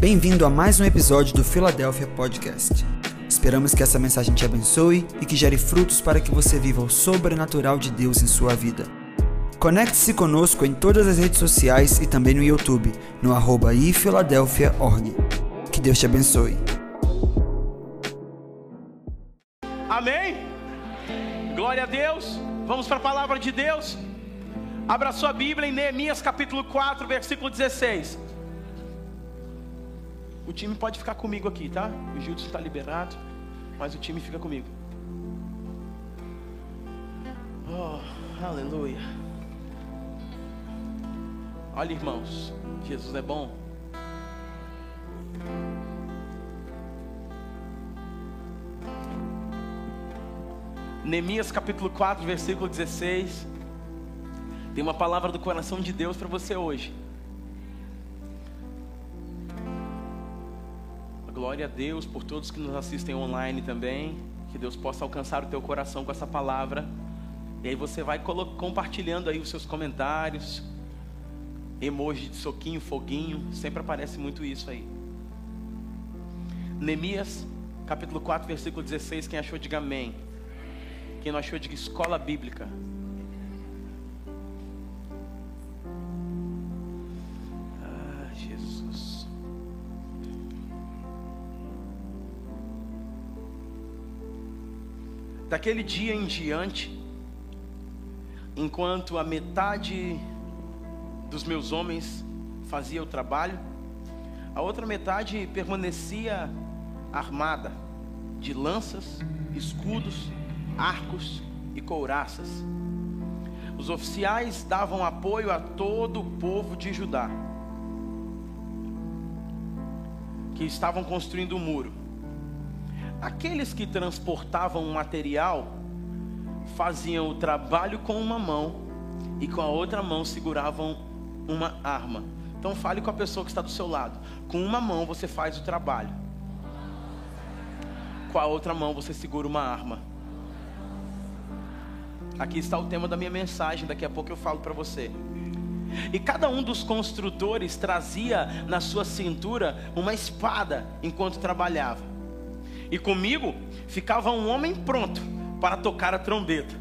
Bem-vindo a mais um episódio do Philadelphia Podcast. Esperamos que essa mensagem te abençoe e que gere frutos para que você viva o sobrenatural de Deus em sua vida. Conecte-se conosco em todas as redes sociais e também no YouTube, no arroba ifiladelphia.org. Que Deus te abençoe. Amém? Glória a Deus. Vamos para a palavra de Deus. Abra sua Bíblia em Neemias capítulo 4, versículo 16. O time pode ficar comigo aqui, tá? O Gilson está liberado, mas o time fica comigo. Oh, aleluia. Olha, irmãos, Jesus é bom. Neemias capítulo 4, versículo 16. Tem uma palavra do coração de Deus para você hoje. Glória a Deus por todos que nos assistem online também. Que Deus possa alcançar o teu coração com essa palavra. E aí você vai compartilhando aí os seus comentários. Emoji de soquinho, foguinho. Sempre aparece muito isso aí. Neemias, capítulo 4, versículo 16. Quem achou, diga amém. Quem não achou, diga escola bíblica. Daquele dia em diante, enquanto a metade dos meus homens fazia o trabalho, a outra metade permanecia armada de lanças, escudos arcos e couraças. Os oficiais davam apoio a todo o povo de Judá, que estavam construindo o um muro. Aqueles que transportavam o material faziam o trabalho com uma mão e com a outra mão seguravam uma arma. Então fale com a pessoa que está do seu lado. Com uma mão você faz o trabalho. Com a outra mão você segura uma arma. Aqui está o tema da minha mensagem, daqui a pouco eu falo para você. E cada um dos construtores trazia na sua cintura uma espada enquanto trabalhava. E comigo ficava um homem pronto para tocar a trombeta.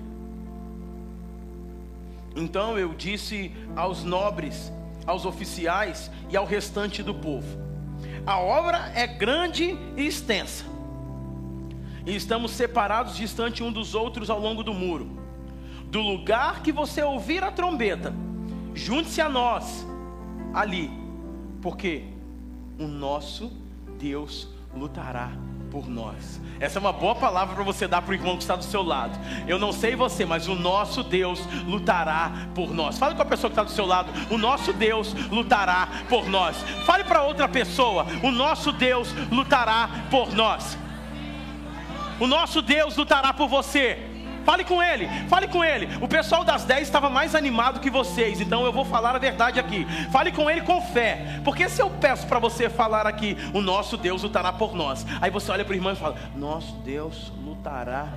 Então eu disse aos nobres, aos oficiais e ao restante do povo: A obra é grande e extensa. E estamos separados distante um dos outros ao longo do muro do lugar que você ouvir a trombeta, junte-se a nós ali, porque o nosso Deus lutará por nós. Essa é uma boa palavra para você dar para o irmão que está do seu lado. Eu não sei você, mas o nosso Deus lutará por nós. Fale com a pessoa que está do seu lado. O nosso Deus lutará por nós. Fale para outra pessoa. O nosso Deus lutará por nós. O nosso Deus lutará por você. Fale com ele, fale com ele. O pessoal das 10 estava mais animado que vocês, então eu vou falar a verdade aqui. Fale com ele com fé, porque se eu peço para você falar aqui, o nosso Deus lutará por nós. Aí você olha para o irmão e fala: Nosso Deus lutará.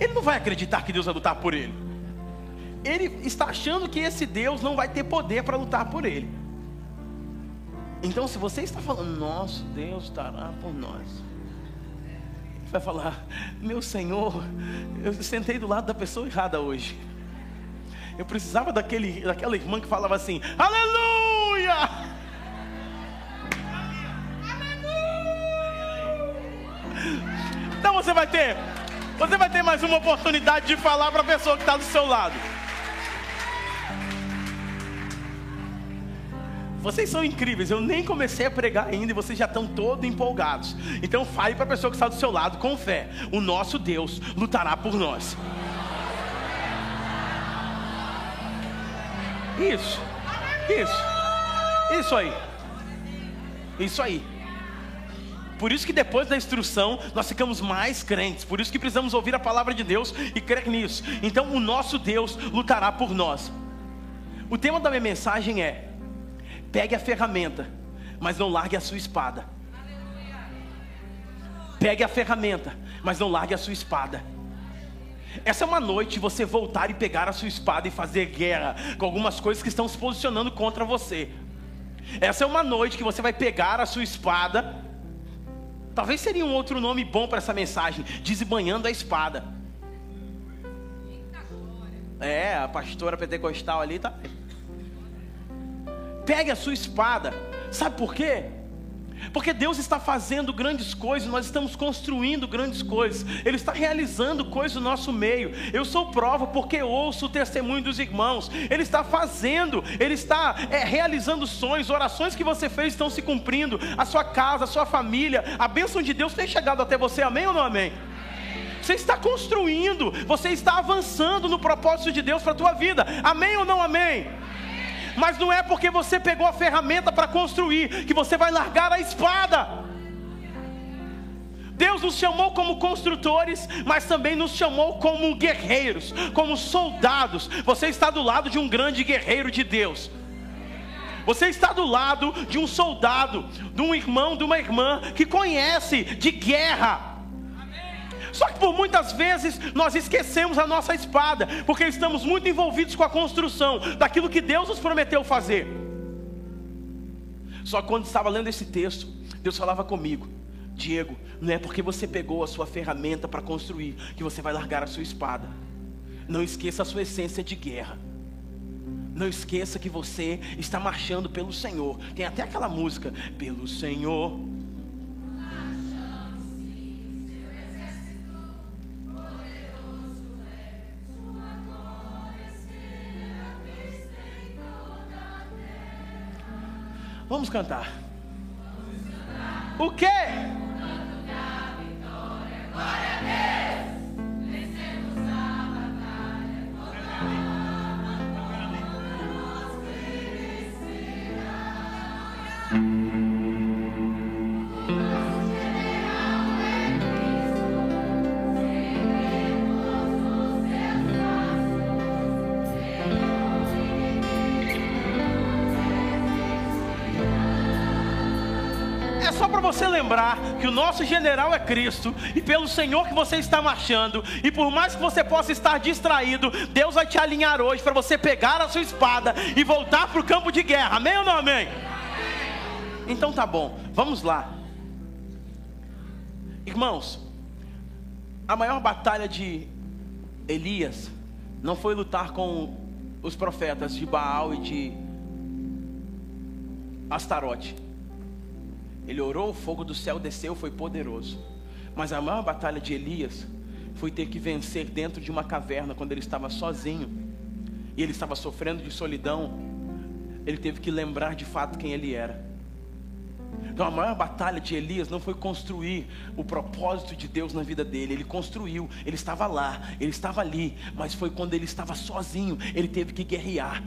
Ele não vai acreditar que Deus vai lutar por ele. Ele está achando que esse Deus não vai ter poder para lutar por ele. Então, se você está falando, nosso Deus lutará por nós vai falar: Meu Senhor, eu sentei do lado da pessoa errada hoje. Eu precisava daquele, daquela irmã que falava assim: Aleluia! Então você vai ter, você vai ter mais uma oportunidade de falar para a pessoa que está do seu lado. Vocês são incríveis, eu nem comecei a pregar ainda e vocês já estão todos empolgados. Então fale para a pessoa que está do seu lado com fé: o nosso Deus lutará por nós. Isso, isso, isso aí, isso aí. Por isso que depois da instrução nós ficamos mais crentes. Por isso que precisamos ouvir a palavra de Deus e crer nisso. Então o nosso Deus lutará por nós. O tema da minha mensagem é Pegue a ferramenta, mas não largue a sua espada. Pegue a ferramenta, mas não largue a sua espada. Essa é uma noite você voltar e pegar a sua espada e fazer guerra com algumas coisas que estão se posicionando contra você. Essa é uma noite que você vai pegar a sua espada. Talvez seria um outro nome bom para essa mensagem: desembanhando a espada. É, a pastora pentecostal ali tá. Pegue a sua espada. Sabe por quê? Porque Deus está fazendo grandes coisas, nós estamos construindo grandes coisas, Ele está realizando coisas no nosso meio. Eu sou prova porque ouço o testemunho dos irmãos. Ele está fazendo, Ele está é, realizando sonhos, orações que você fez estão se cumprindo. A sua casa, a sua família, a bênção de Deus tem chegado até você, amém ou não amém? Você está construindo, você está avançando no propósito de Deus para a tua vida, amém ou não amém? Mas não é porque você pegou a ferramenta para construir que você vai largar a espada. Deus nos chamou como construtores, mas também nos chamou como guerreiros, como soldados. Você está do lado de um grande guerreiro de Deus. Você está do lado de um soldado, de um irmão, de uma irmã que conhece de guerra. Só que por muitas vezes nós esquecemos a nossa espada, porque estamos muito envolvidos com a construção daquilo que Deus nos prometeu fazer. Só que quando estava lendo esse texto, Deus falava comigo: Diego, não é porque você pegou a sua ferramenta para construir que você vai largar a sua espada. Não esqueça a sua essência de guerra. Não esqueça que você está marchando pelo Senhor. Tem até aquela música: Pelo Senhor Vamos cantar. O quê? Glória a Deus. Lembrar que o nosso general é Cristo e pelo Senhor que você está marchando, e por mais que você possa estar distraído, Deus vai te alinhar hoje para você pegar a sua espada e voltar para o campo de guerra. Amém ou não amém? Então tá bom, vamos lá. Irmãos, a maior batalha de Elias não foi lutar com os profetas de Baal e de Astarote. Ele orou, o fogo do céu desceu, foi poderoso. Mas a maior batalha de Elias foi ter que vencer dentro de uma caverna quando ele estava sozinho e ele estava sofrendo de solidão. Ele teve que lembrar de fato quem ele era. Então a maior batalha de Elias não foi construir o propósito de Deus na vida dele, ele construiu, ele estava lá, ele estava ali, mas foi quando ele estava sozinho, ele teve que guerrear.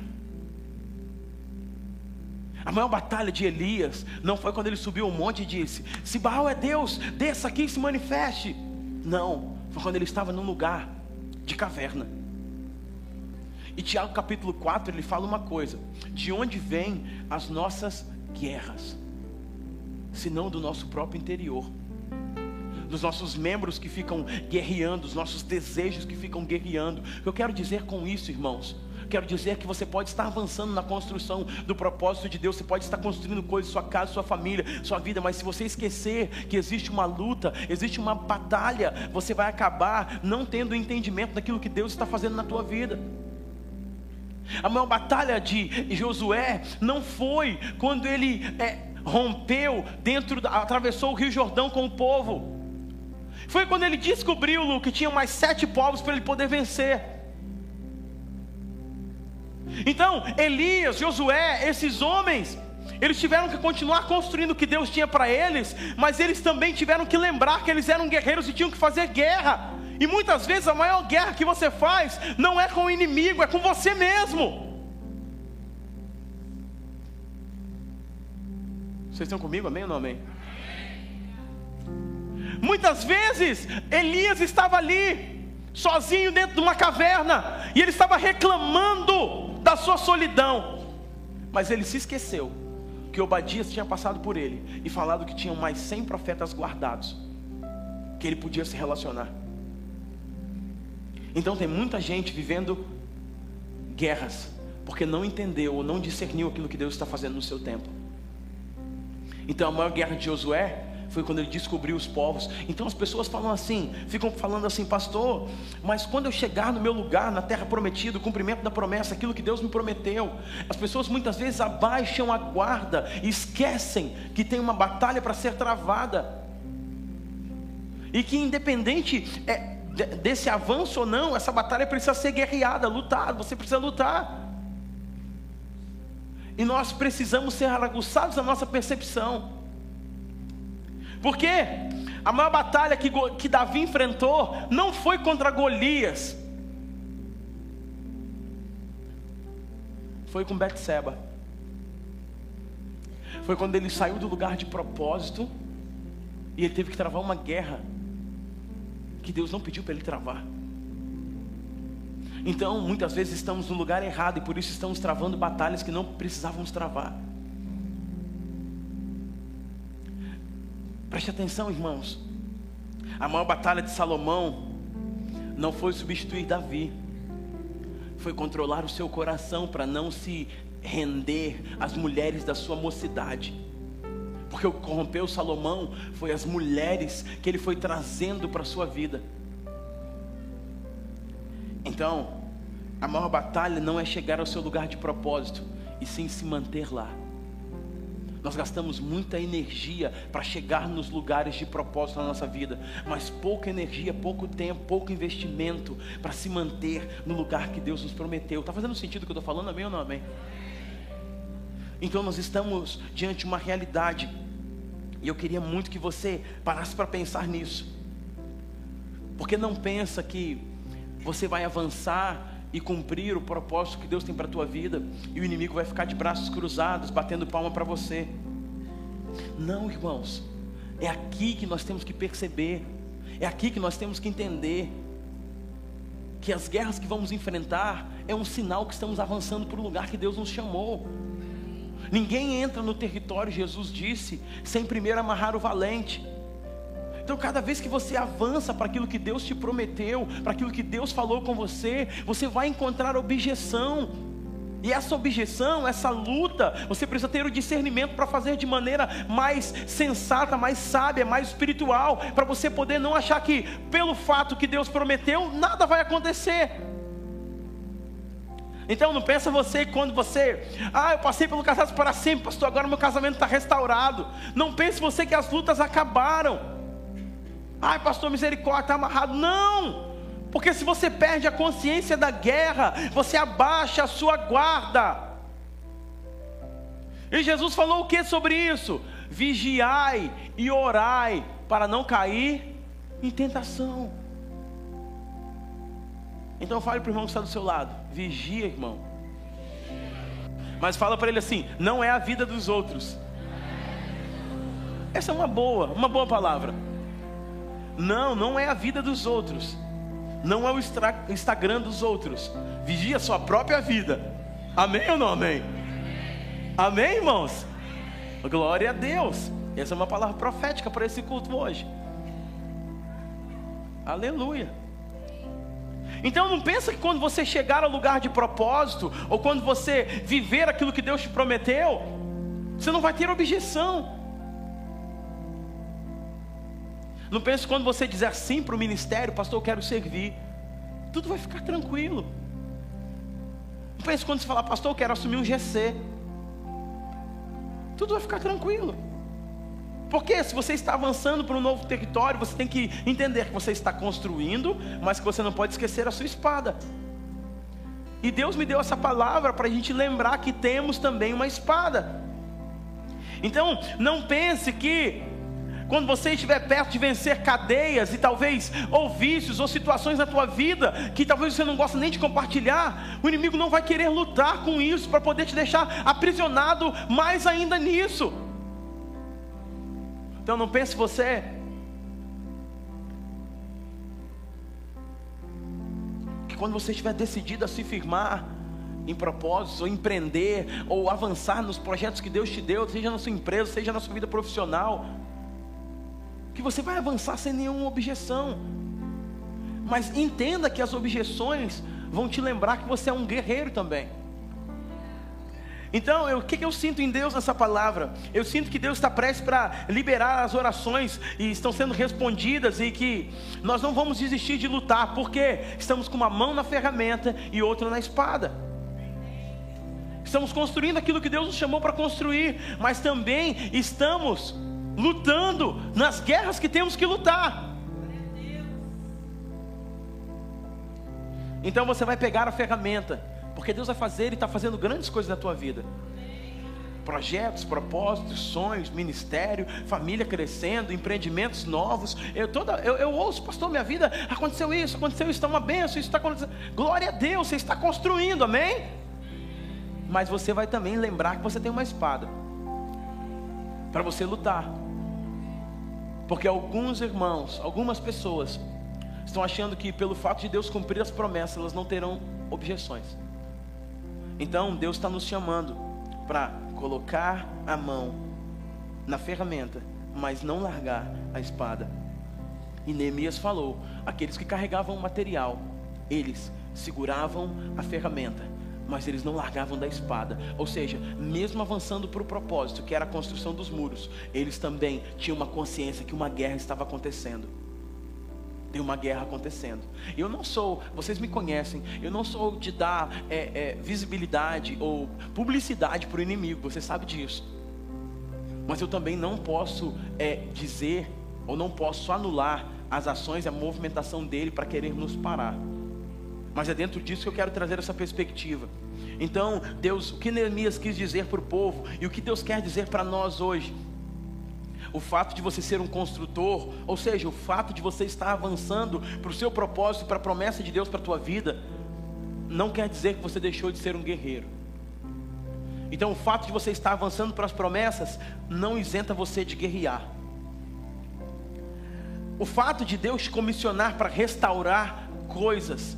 A maior batalha de Elias não foi quando ele subiu um monte e disse: Se Baal é Deus, desça aqui e se manifeste. Não, foi quando ele estava num lugar de caverna. E Tiago capítulo 4 ele fala uma coisa: de onde vêm as nossas guerras, senão do nosso próprio interior, dos nossos membros que ficam guerreando, dos nossos desejos que ficam guerreando. O que eu quero dizer com isso, irmãos? Quero dizer que você pode estar avançando na construção do propósito de Deus, você pode estar construindo coisas, sua casa, sua família, sua vida, mas se você esquecer que existe uma luta, existe uma batalha, você vai acabar não tendo entendimento daquilo que Deus está fazendo na tua vida. A maior batalha de Josué não foi quando ele é, rompeu dentro, atravessou o Rio Jordão com o povo. Foi quando ele descobriu, Lu, que tinha mais sete povos para ele poder vencer. Então, Elias, Josué, esses homens, eles tiveram que continuar construindo o que Deus tinha para eles, mas eles também tiveram que lembrar que eles eram guerreiros e tinham que fazer guerra. E muitas vezes a maior guerra que você faz não é com o inimigo, é com você mesmo. Vocês estão comigo, amém ou não amém? Muitas vezes Elias estava ali, sozinho dentro de uma caverna, e ele estava reclamando da sua solidão. Mas ele se esqueceu que Obadias tinha passado por ele e falado que tinham mais cem profetas guardados, que ele podia se relacionar. Então tem muita gente vivendo guerras, porque não entendeu ou não discerniu aquilo que Deus está fazendo no seu tempo. Então a maior guerra de Josué foi quando ele descobriu os povos. Então as pessoas falam assim, ficam falando assim, pastor, mas quando eu chegar no meu lugar, na terra prometida, o cumprimento da promessa, aquilo que Deus me prometeu, as pessoas muitas vezes abaixam a guarda e esquecem que tem uma batalha para ser travada. E que independente é, desse avanço ou não, essa batalha precisa ser guerreada, lutada, você precisa lutar. E nós precisamos ser aguçados na nossa percepção. Porque a maior batalha que, que Davi enfrentou não foi contra Golias, foi com Betseba. Foi quando ele saiu do lugar de propósito e ele teve que travar uma guerra que Deus não pediu para ele travar. Então, muitas vezes estamos no lugar errado e por isso estamos travando batalhas que não precisávamos travar. Preste atenção, irmãos. A maior batalha de Salomão não foi substituir Davi, foi controlar o seu coração para não se render às mulheres da sua mocidade. Porque o que corrompeu Salomão foi as mulheres que ele foi trazendo para a sua vida. Então, a maior batalha não é chegar ao seu lugar de propósito, e sim se manter lá. Nós gastamos muita energia para chegar nos lugares de propósito na nossa vida, mas pouca energia, pouco tempo, pouco investimento para se manter no lugar que Deus nos prometeu. Está fazendo sentido o que eu estou falando? Amém ou não amém? Então nós estamos diante de uma realidade, e eu queria muito que você parasse para pensar nisso, porque não pensa que você vai avançar e cumprir o propósito que Deus tem para a tua vida, e o inimigo vai ficar de braços cruzados, batendo palma para você. Não, irmãos, é aqui que nós temos que perceber, é aqui que nós temos que entender que as guerras que vamos enfrentar é um sinal que estamos avançando para o lugar que Deus nos chamou. Ninguém entra no território, Jesus disse, sem primeiro amarrar o valente. Então, cada vez que você avança para aquilo que Deus te prometeu, para aquilo que Deus falou com você, você vai encontrar objeção. E essa objeção, essa luta, você precisa ter o discernimento para fazer de maneira mais sensata, mais sábia, mais espiritual, para você poder não achar que, pelo fato que Deus prometeu, nada vai acontecer. Então não pensa você quando você, ah, eu passei pelo casado para sempre, pastor, agora meu casamento está restaurado. Não pense você que as lutas acabaram. Ai, pastor, misericórdia, está amarrado. Não! Porque se você perde a consciência da guerra, você abaixa a sua guarda. E Jesus falou o que sobre isso? Vigiai e orai para não cair em tentação. Então fale para o irmão que está do seu lado: vigia, irmão. Mas fala para ele assim: não é a vida dos outros. Essa é uma boa, uma boa palavra. Não, não é a vida dos outros. Não é o Instagram dos outros. Vigia a sua própria vida. Amém ou não amém? Amém, irmãos? Glória a Deus. Essa é uma palavra profética para esse culto hoje. Aleluia. Então não pensa que quando você chegar ao lugar de propósito, ou quando você viver aquilo que Deus te prometeu, você não vai ter objeção. Não pense quando você dizer sim para o ministério, pastor, eu quero servir. Tudo vai ficar tranquilo. Não pense quando você falar, pastor, eu quero assumir um GC. Tudo vai ficar tranquilo. Porque se você está avançando para um novo território, você tem que entender que você está construindo, mas que você não pode esquecer a sua espada. E Deus me deu essa palavra para a gente lembrar que temos também uma espada. Então, não pense que quando você estiver perto de vencer cadeias e talvez ou vícios ou situações na tua vida que talvez você não gosta nem de compartilhar, o inimigo não vai querer lutar com isso para poder te deixar aprisionado mais ainda nisso. Então não pense você que quando você estiver decidido a se firmar em propósitos, ou empreender, ou avançar nos projetos que Deus te deu, seja na sua empresa, seja na sua vida profissional, que você vai avançar sem nenhuma objeção. Mas entenda que as objeções vão te lembrar que você é um guerreiro também. Então, o que, que eu sinto em Deus nessa palavra? Eu sinto que Deus está prestes para liberar as orações e estão sendo respondidas e que nós não vamos desistir de lutar, porque estamos com uma mão na ferramenta e outra na espada. Estamos construindo aquilo que Deus nos chamou para construir, mas também estamos lutando nas guerras que temos que lutar. Então você vai pegar a ferramenta porque Deus vai fazer, Ele está fazendo grandes coisas na tua vida. Projetos, propósitos, sonhos, ministério, família crescendo, empreendimentos novos. Eu, toda, eu, eu ouço, pastor, minha vida aconteceu isso, aconteceu isso, está uma benção, isso está acontecendo. Glória a Deus, você está construindo, amém? Mas você vai também lembrar que você tem uma espada para você lutar. Porque alguns irmãos, algumas pessoas estão achando que pelo fato de Deus cumprir as promessas, elas não terão objeções. Então Deus está nos chamando para colocar a mão na ferramenta, mas não largar a espada. E Neemias falou: aqueles que carregavam o material, eles seguravam a ferramenta, mas eles não largavam da espada. Ou seja, mesmo avançando para o propósito, que era a construção dos muros, eles também tinham uma consciência que uma guerra estava acontecendo tem uma guerra acontecendo. Eu não sou, vocês me conhecem, eu não sou de dar é, é, visibilidade ou publicidade para o inimigo, você sabe disso. Mas eu também não posso é, dizer ou não posso anular as ações e a movimentação dele para querer nos parar. Mas é dentro disso que eu quero trazer essa perspectiva. Então, Deus, o que Neemias quis dizer para o povo e o que Deus quer dizer para nós hoje o fato de você ser um construtor, ou seja, o fato de você estar avançando para o seu propósito, para a promessa de Deus para a tua vida, não quer dizer que você deixou de ser um guerreiro. Então, o fato de você estar avançando para as promessas não isenta você de guerrear. O fato de Deus te comissionar para restaurar coisas.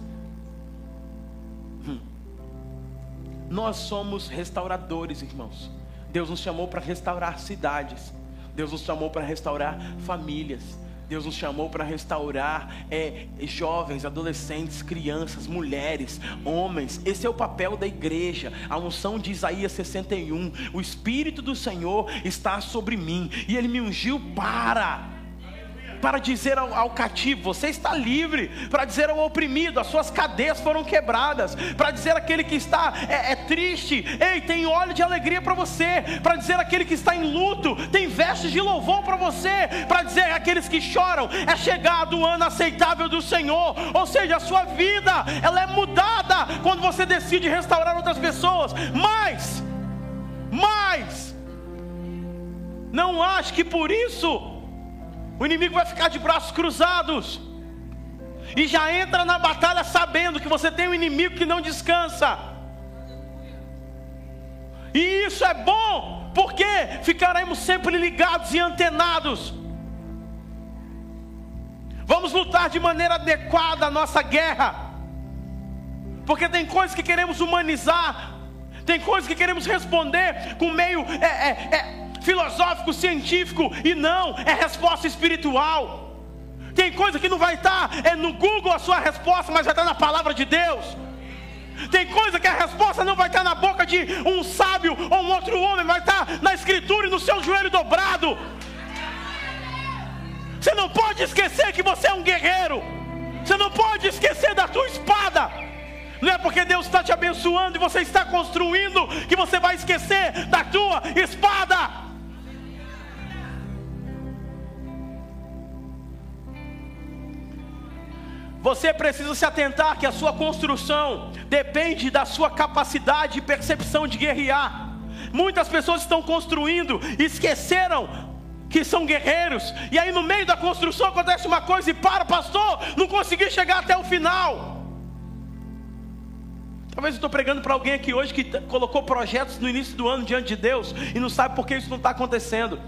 Nós somos restauradores, irmãos. Deus nos chamou para restaurar cidades. Deus nos chamou para restaurar famílias. Deus nos chamou para restaurar é, jovens, adolescentes, crianças, mulheres, homens. Esse é o papel da igreja. A unção de Isaías 61. O Espírito do Senhor está sobre mim e Ele me ungiu para para dizer ao, ao, cativo: você está livre, para dizer ao oprimido: as suas cadeias foram quebradas, para dizer àquele que está é, é triste: ei, tem óleo de alegria para você, para dizer àquele que está em luto: tem vestes de louvor para você, para dizer àqueles que choram: é chegado o ano aceitável do Senhor, ou seja, a sua vida ela é mudada quando você decide restaurar outras pessoas, mas, mas, não acho que por isso o inimigo vai ficar de braços cruzados. E já entra na batalha sabendo que você tem um inimigo que não descansa. E isso é bom, porque ficaremos sempre ligados e antenados. Vamos lutar de maneira adequada a nossa guerra. Porque tem coisas que queremos humanizar, tem coisas que queremos responder com meio é, é, é, filosófico, científico, e não, é resposta espiritual. Tem coisa que não vai estar é no Google a sua resposta, mas vai estar na palavra de Deus. Tem coisa que a resposta não vai estar na boca de um sábio ou um outro homem, vai estar na escritura e no seu joelho dobrado. Você não pode esquecer que você é um guerreiro. Você não pode esquecer da tua espada. Não é porque Deus está te abençoando e você está construindo que você vai esquecer da tua espada. Você precisa se atentar que a sua construção depende da sua capacidade e percepção de guerrear. Muitas pessoas estão construindo esqueceram que são guerreiros, e aí no meio da construção acontece uma coisa e para, pastor, não consegui chegar até o final. Talvez eu estou pregando para alguém aqui hoje que colocou projetos no início do ano diante de Deus e não sabe por que isso não está acontecendo.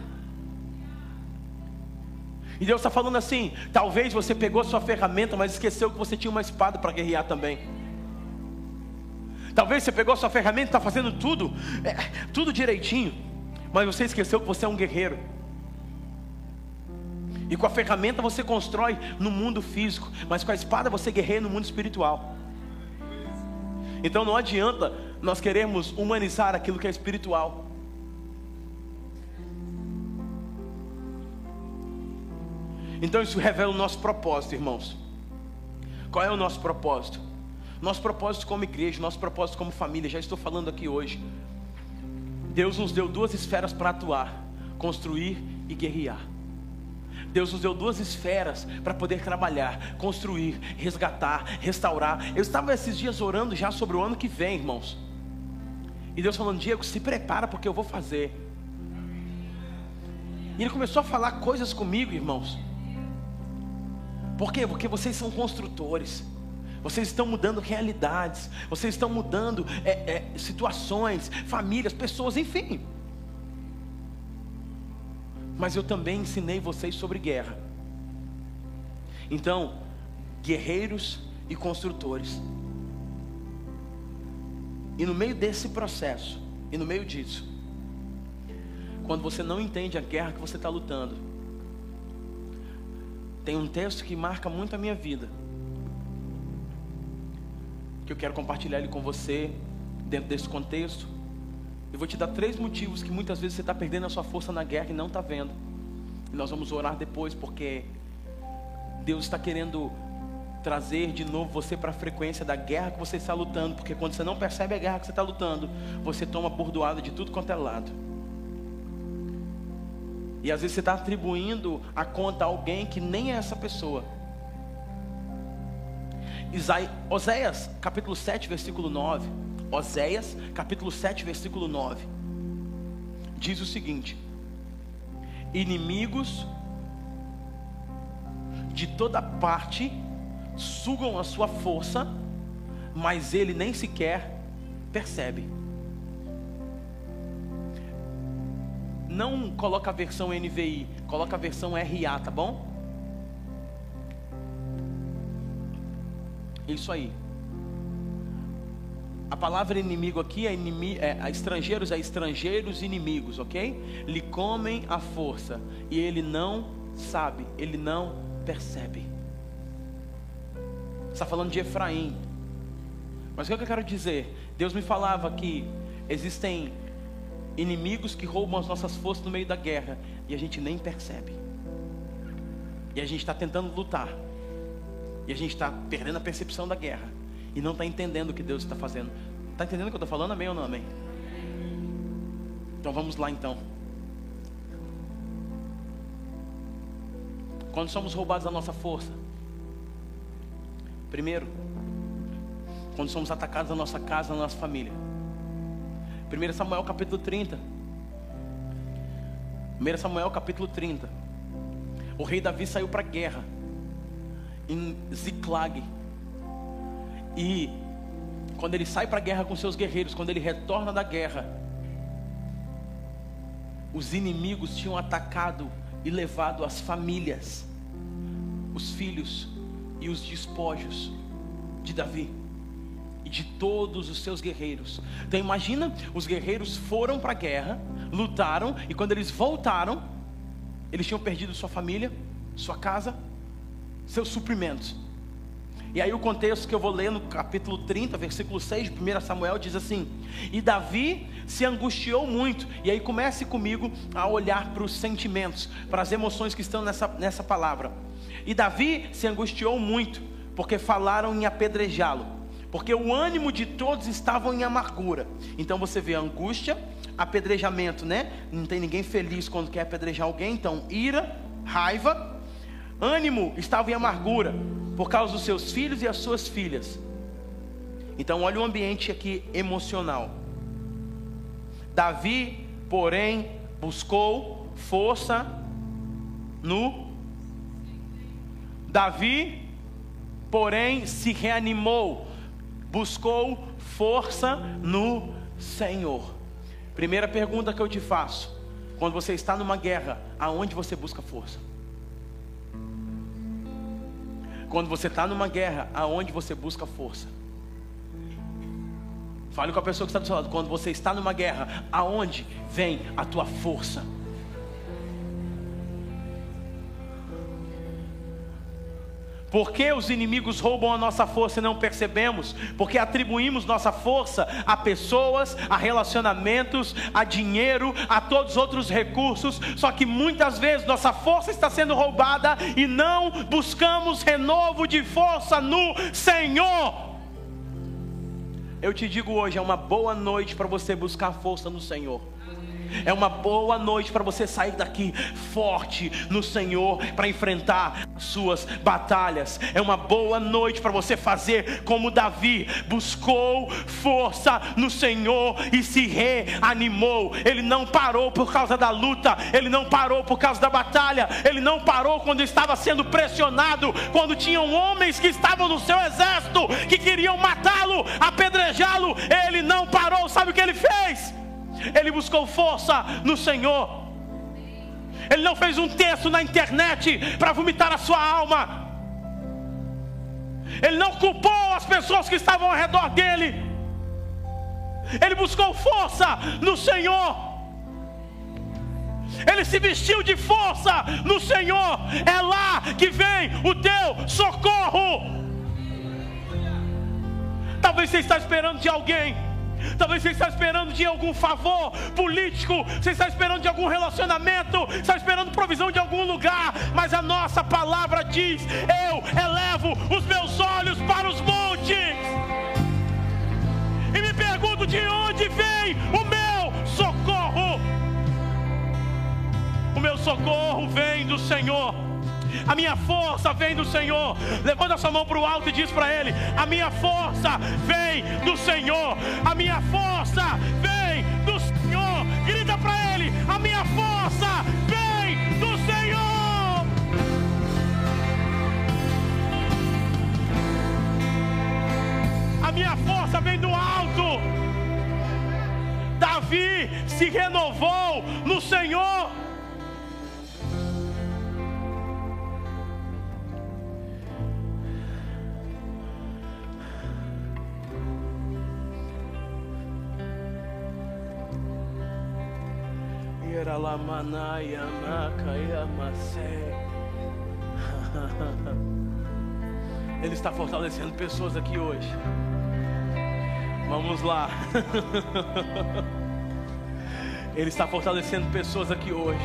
E Deus está falando assim: talvez você pegou sua ferramenta, mas esqueceu que você tinha uma espada para guerrear também. Talvez você pegou sua ferramenta, está fazendo tudo, é, tudo direitinho, mas você esqueceu que você é um guerreiro. E com a ferramenta você constrói no mundo físico, mas com a espada você guerreia no mundo espiritual. Então não adianta nós queremos humanizar aquilo que é espiritual. Então isso revela o nosso propósito, irmãos. Qual é o nosso propósito? Nosso propósito como igreja, nosso propósito como família, já estou falando aqui hoje. Deus nos deu duas esferas para atuar: construir e guerrear. Deus nos deu duas esferas para poder trabalhar, construir, resgatar, restaurar. Eu estava esses dias orando já sobre o ano que vem, irmãos. E Deus falando, Diego, se prepara porque eu vou fazer. E Ele começou a falar coisas comigo, irmãos. Por quê? Porque vocês são construtores. Vocês estão mudando realidades. Vocês estão mudando é, é, situações, famílias, pessoas, enfim. Mas eu também ensinei vocês sobre guerra. Então, guerreiros e construtores. E no meio desse processo, e no meio disso, quando você não entende a guerra que você está lutando, tem um texto que marca muito a minha vida, que eu quero compartilhar ele com você, dentro desse contexto. Eu vou te dar três motivos que muitas vezes você está perdendo a sua força na guerra e não está vendo. E nós vamos orar depois, porque Deus está querendo trazer de novo você para a frequência da guerra que você está lutando, porque quando você não percebe a guerra que você está lutando, você toma bordoada de tudo quanto é lado. E às vezes você está atribuindo a conta a alguém que nem é essa pessoa. Isaí, Oséias, capítulo 7, versículo 9. Oséias, capítulo 7, versículo 9. Diz o seguinte: Inimigos de toda parte sugam a sua força, mas ele nem sequer percebe. Não coloca a versão NVI, coloca a versão RA, tá bom? Isso aí. A palavra inimigo aqui é, inimigo, é, é estrangeiros, é estrangeiros inimigos, ok? Lhe comem a força e ele não sabe, ele não percebe. Está falando de Efraim. Mas o que eu quero dizer? Deus me falava que existem inimigos que roubam as nossas forças no meio da guerra e a gente nem percebe. E a gente está tentando lutar. E a gente está perdendo a percepção da guerra. E não está entendendo o que Deus está fazendo. Está entendendo o que eu estou falando? Amém ou não amém? Então vamos lá então. Quando somos roubados a nossa força. Primeiro, quando somos atacados na nossa casa, na nossa família. 1 Samuel capítulo 30. 1 Samuel capítulo 30. O rei Davi saiu para a guerra em Ziklag. E quando ele sai para a guerra com seus guerreiros, quando ele retorna da guerra, os inimigos tinham atacado e levado as famílias, os filhos e os despojos de Davi e de todos os seus guerreiros. Então imagina, os guerreiros foram para a guerra, lutaram e quando eles voltaram, eles tinham perdido sua família, sua casa, seus suprimentos. E aí o contexto que eu vou ler no capítulo 30, versículo 6 de 1 Samuel diz assim: E Davi se angustiou muito. E aí comece comigo a olhar para os sentimentos, para as emoções que estão nessa, nessa palavra. E Davi se angustiou muito, porque falaram em apedrejá-lo porque o ânimo de todos estava em amargura. Então você vê angústia, apedrejamento, né? Não tem ninguém feliz quando quer apedrejar alguém, então ira, raiva, ânimo estava em amargura por causa dos seus filhos e as suas filhas. Então olha o ambiente aqui emocional. Davi, porém, buscou força no Davi, porém, se reanimou buscou força no Senhor. Primeira pergunta que eu te faço: quando você está numa guerra, aonde você busca força? Quando você está numa guerra, aonde você busca força? Fale com a pessoa que está do seu lado. Quando você está numa guerra, aonde vem a tua força? Porque os inimigos roubam a nossa força e não percebemos? Porque atribuímos nossa força a pessoas, a relacionamentos, a dinheiro, a todos os outros recursos. Só que muitas vezes nossa força está sendo roubada e não buscamos renovo de força no Senhor. Eu te digo hoje, é uma boa noite para você buscar força no Senhor. É uma boa noite para você sair daqui forte no Senhor para enfrentar suas batalhas. É uma boa noite para você fazer como Davi buscou força no Senhor e se reanimou. Ele não parou por causa da luta, ele não parou por causa da batalha, ele não parou quando estava sendo pressionado, quando tinham homens que estavam no seu exército que queriam matá-lo, apedrejá-lo. Ele não parou. Sabe o que ele fez? Ele buscou força no Senhor. Ele não fez um texto na internet para vomitar a sua alma. Ele não culpou as pessoas que estavam ao redor dele. Ele buscou força no Senhor. Ele se vestiu de força no Senhor. É lá que vem o teu socorro. Talvez você está esperando de alguém Talvez você está esperando de algum favor político, você está esperando de algum relacionamento, está esperando provisão de algum lugar, mas a nossa palavra diz: Eu elevo os meus olhos para os montes e me pergunto de onde vem o meu socorro. O meu socorro vem do Senhor a minha força vem do Senhor. Levanta sua mão para o alto e diz para Ele: A minha força vem do Senhor. A minha força vem do Senhor. Grita para Ele: A minha força vem do Senhor. A minha força vem do alto. Davi se renovou no Senhor. Ele está fortalecendo pessoas aqui hoje. Vamos lá. Ele está fortalecendo pessoas aqui hoje.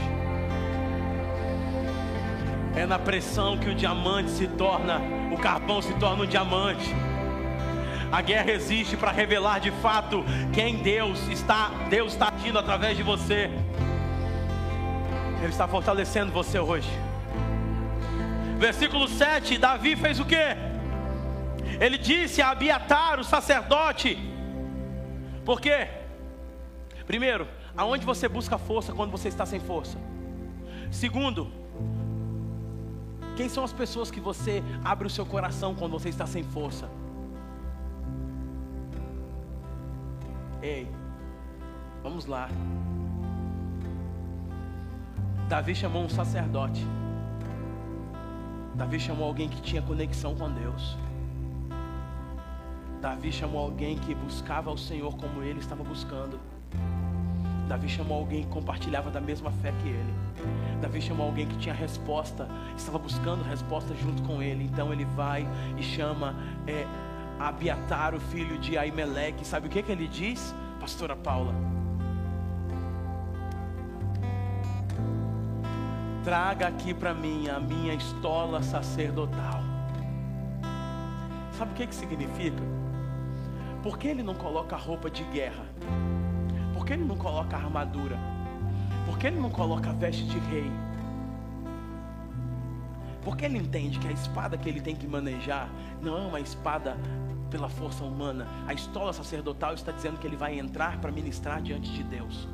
É na pressão que o diamante se torna, o carvão se torna um diamante. A guerra existe para revelar de fato quem Deus está, Deus está agindo através de você. Ele está fortalecendo você hoje. Versículo 7: Davi fez o que? Ele disse a Abiatar, o sacerdote. Por quê? Primeiro, aonde você busca força quando você está sem força? Segundo, quem são as pessoas que você abre o seu coração quando você está sem força? Ei, vamos lá. Davi chamou um sacerdote. Davi chamou alguém que tinha conexão com Deus. Davi chamou alguém que buscava o Senhor como ele estava buscando. Davi chamou alguém que compartilhava da mesma fé que ele. Davi chamou alguém que tinha resposta, estava buscando resposta junto com ele. Então ele vai e chama é, Abiatar, o filho de Aimeleque. Sabe o que, que ele diz, pastora Paula? Traga aqui para mim a minha estola sacerdotal. Sabe o que, que significa? Por que ele não coloca roupa de guerra? Por que ele não coloca armadura? Por que ele não coloca veste de rei? Porque ele entende que a espada que ele tem que manejar não é uma espada pela força humana. A estola sacerdotal está dizendo que ele vai entrar para ministrar diante de Deus.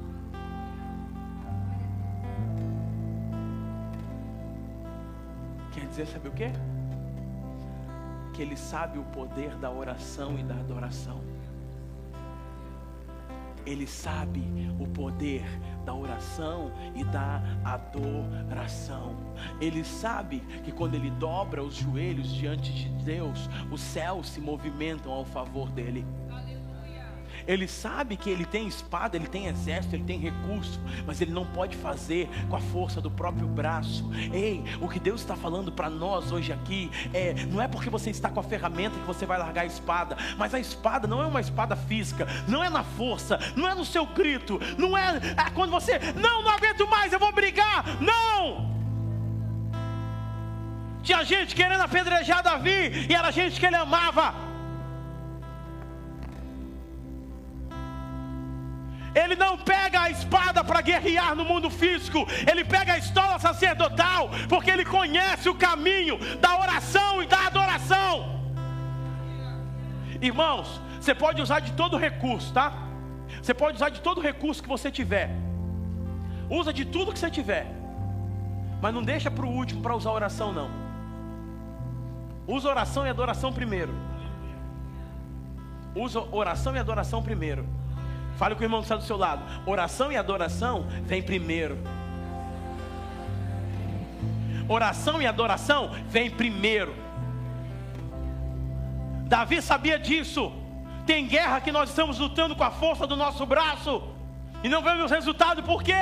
Dizer, sabe o que? Que ele sabe o poder da oração e da adoração. Ele sabe o poder da oração e da adoração. Ele sabe que quando ele dobra os joelhos diante de Deus, os céus se movimentam ao favor dele. Ele sabe que ele tem espada, ele tem exército, ele tem recurso, mas ele não pode fazer com a força do próprio braço. Ei, o que Deus está falando para nós hoje aqui é: não é porque você está com a ferramenta que você vai largar a espada, mas a espada não é uma espada física, não é na força, não é no seu grito, não é, é quando você, não, não aguento mais, eu vou brigar, não. Tinha gente querendo apedrejar Davi, e era gente que ele amava. Ele não pega a espada para guerrear no mundo físico, ele pega a estola sacerdotal, porque ele conhece o caminho da oração e da adoração. Irmãos, você pode usar de todo recurso, tá? Você pode usar de todo recurso que você tiver. Usa de tudo que você tiver. Mas não deixa para o último para usar oração não. Usa oração e adoração primeiro. Usa oração e adoração primeiro. Fale com o irmão que está do seu lado. Oração e adoração vem primeiro. Oração e adoração vem primeiro. Davi sabia disso. Tem guerra que nós estamos lutando com a força do nosso braço e não vemos resultado, por quê?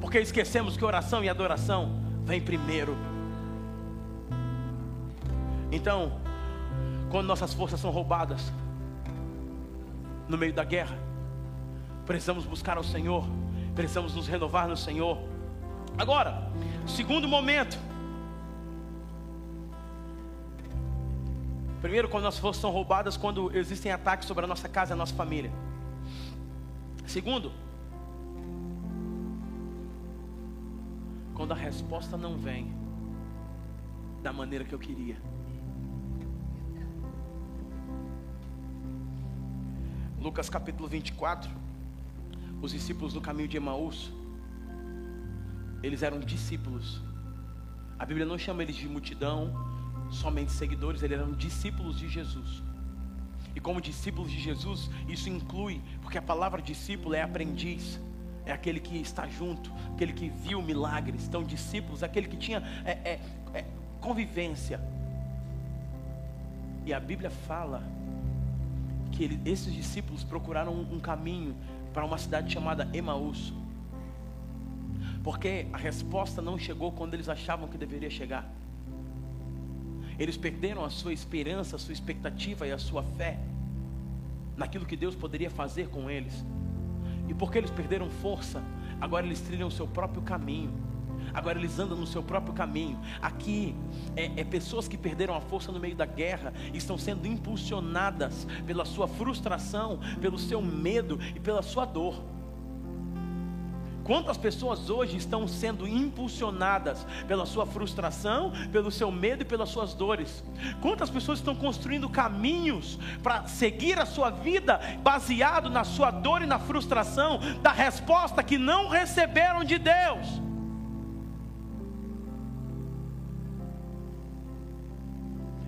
Porque esquecemos que oração e adoração vem primeiro. Então, quando nossas forças são roubadas, no meio da guerra. Precisamos buscar ao Senhor, precisamos nos renovar no Senhor. Agora, segundo momento. Primeiro, quando nossas forças são roubadas, quando existem ataques sobre a nossa casa e a nossa família. Segundo, quando a resposta não vem da maneira que eu queria. Lucas capítulo 24, os discípulos do caminho de Emaús, eles eram discípulos. A Bíblia não chama eles de multidão, somente seguidores, eles eram discípulos de Jesus. E como discípulos de Jesus, isso inclui, porque a palavra discípulo é aprendiz, é aquele que está junto, aquele que viu milagres. Então, discípulos, aquele que tinha é, é, é, convivência. E a Bíblia fala que ele, esses discípulos procuraram um, um caminho para uma cidade chamada Emaús. Porque a resposta não chegou quando eles achavam que deveria chegar. Eles perderam a sua esperança, a sua expectativa e a sua fé naquilo que Deus poderia fazer com eles. E porque eles perderam força, agora eles trilham o seu próprio caminho agora eles andam no seu próprio caminho. Aqui é, é pessoas que perderam a força no meio da guerra, estão sendo impulsionadas pela sua frustração, pelo seu medo e pela sua dor. Quantas pessoas hoje estão sendo impulsionadas pela sua frustração, pelo seu medo e pelas suas dores? Quantas pessoas estão construindo caminhos para seguir a sua vida baseado na sua dor e na frustração da resposta que não receberam de Deus?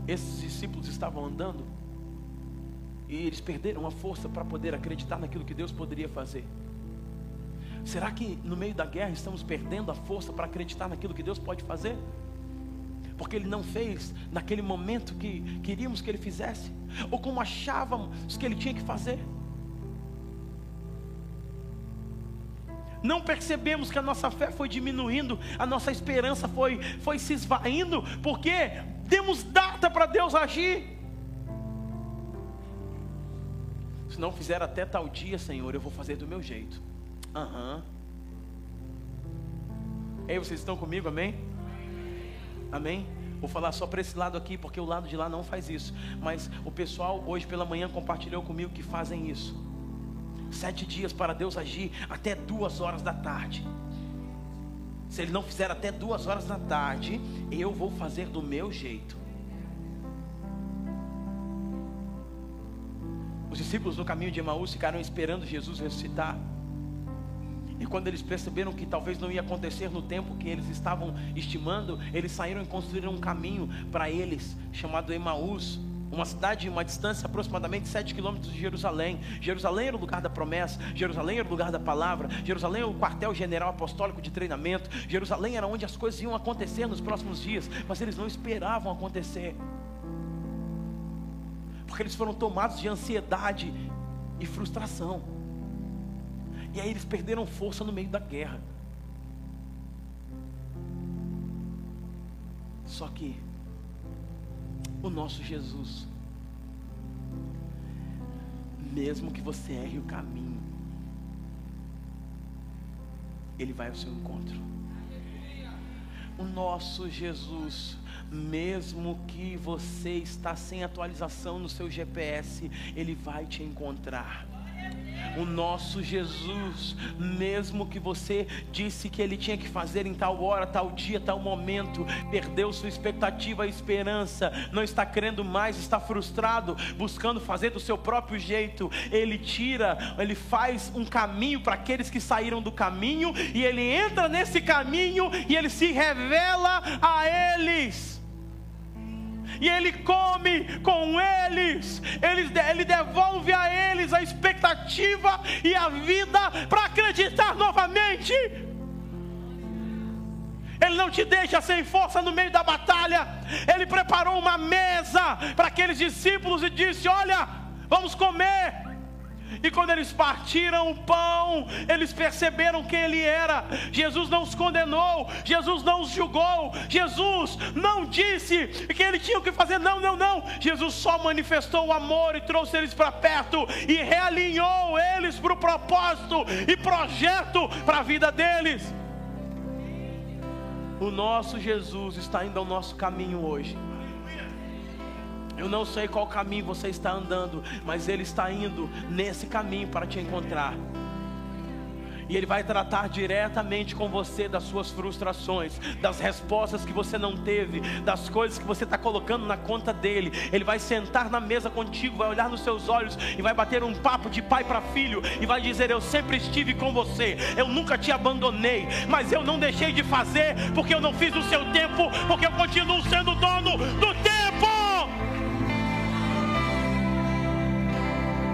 Esses discípulos estavam andando e eles perderam a força para poder acreditar naquilo que Deus poderia fazer. Será que no meio da guerra estamos perdendo a força para acreditar naquilo que Deus pode fazer? Porque Ele não fez naquele momento que queríamos que Ele fizesse, ou como achávamos que Ele tinha que fazer. Não percebemos que a nossa fé foi diminuindo, a nossa esperança foi, foi se esvaindo, porque demos data para Deus agir. Se não fizer até tal dia, Senhor, eu vou fazer do meu jeito. Aham. Uhum. Ei, vocês estão comigo, amém? Amém? Vou falar só para esse lado aqui, porque o lado de lá não faz isso. Mas o pessoal hoje pela manhã compartilhou comigo que fazem isso. Sete dias para Deus agir até duas horas da tarde. Se ele não fizer até duas horas da tarde, eu vou fazer do meu jeito. Os discípulos no caminho de Emaús ficaram esperando Jesus ressuscitar. E quando eles perceberam que talvez não ia acontecer no tempo que eles estavam estimando, eles saíram e construíram um caminho para eles, chamado Emaús uma cidade, uma distância aproximadamente 7 quilômetros de Jerusalém. Jerusalém era o lugar da promessa, Jerusalém era o lugar da palavra, Jerusalém era o quartel-general apostólico de treinamento, Jerusalém era onde as coisas iam acontecer nos próximos dias, mas eles não esperavam acontecer. Porque eles foram tomados de ansiedade e frustração. E aí eles perderam força no meio da guerra. Só que o nosso Jesus, mesmo que você erre o caminho, Ele vai ao seu encontro. O nosso Jesus, mesmo que você está sem atualização no seu GPS, Ele vai te encontrar o nosso Jesus, mesmo que você disse que ele tinha que fazer em tal hora, tal dia, tal momento, perdeu sua expectativa e esperança, não está crendo mais, está frustrado, buscando fazer do seu próprio jeito, ele tira, ele faz um caminho para aqueles que saíram do caminho, e ele entra nesse caminho e ele se revela a eles e Ele come com eles, ele, ele devolve a eles a expectativa e a vida para acreditar novamente. Ele não te deixa sem força no meio da batalha. Ele preparou uma mesa para aqueles discípulos e disse: Olha, vamos comer. E quando eles partiram o pão, eles perceberam quem ele era. Jesus não os condenou, Jesus não os julgou, Jesus não disse que ele tinha que fazer. Não, não, não. Jesus só manifestou o amor e trouxe eles para perto e realinhou eles para o propósito e projeto para a vida deles. O nosso Jesus está indo ao nosso caminho hoje. Eu não sei qual caminho você está andando, mas Ele está indo nesse caminho para te encontrar. E Ele vai tratar diretamente com você das suas frustrações, das respostas que você não teve, das coisas que você está colocando na conta dele. Ele vai sentar na mesa contigo, vai olhar nos seus olhos e vai bater um papo de pai para filho e vai dizer: Eu sempre estive com você, eu nunca te abandonei, mas eu não deixei de fazer porque eu não fiz o seu tempo, porque eu continuo sendo dono do tempo.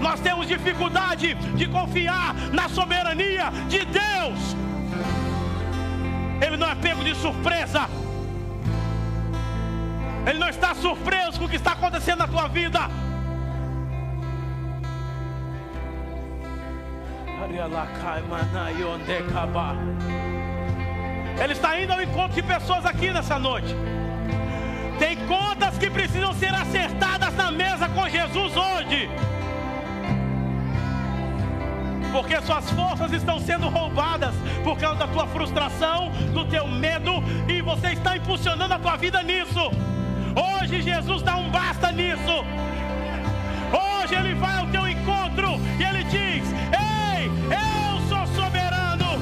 Nós temos dificuldade de confiar na soberania de Deus. Ele não é pego de surpresa. Ele não está surpreso com o que está acontecendo na tua vida. Ele está indo ao encontro de pessoas aqui nessa noite. Tem contas que precisam ser acertadas na mesa com Jesus hoje porque suas forças estão sendo roubadas por causa da tua frustração, do teu medo, e você está impulsionando a tua vida nisso. Hoje Jesus dá um basta nisso. Hoje Ele vai ao teu encontro e Ele diz: Ei, eu sou soberano.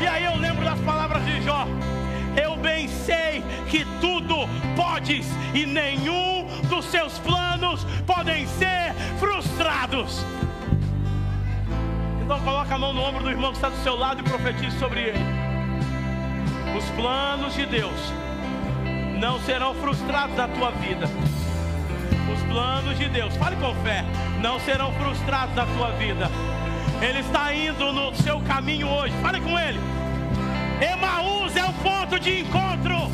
E aí eu lembro das palavras de Jó. Eu bem sei que tudo podes e nenhum dos seus planos podem ser frustrados. Então coloca a mão no ombro do irmão que está do seu lado e profetize sobre ele. Os planos de Deus não serão frustrados na tua vida. Os planos de Deus, fale com fé, não serão frustrados na tua vida. Ele está indo no seu caminho hoje. Fale com ele. Emaús é o ponto de encontro.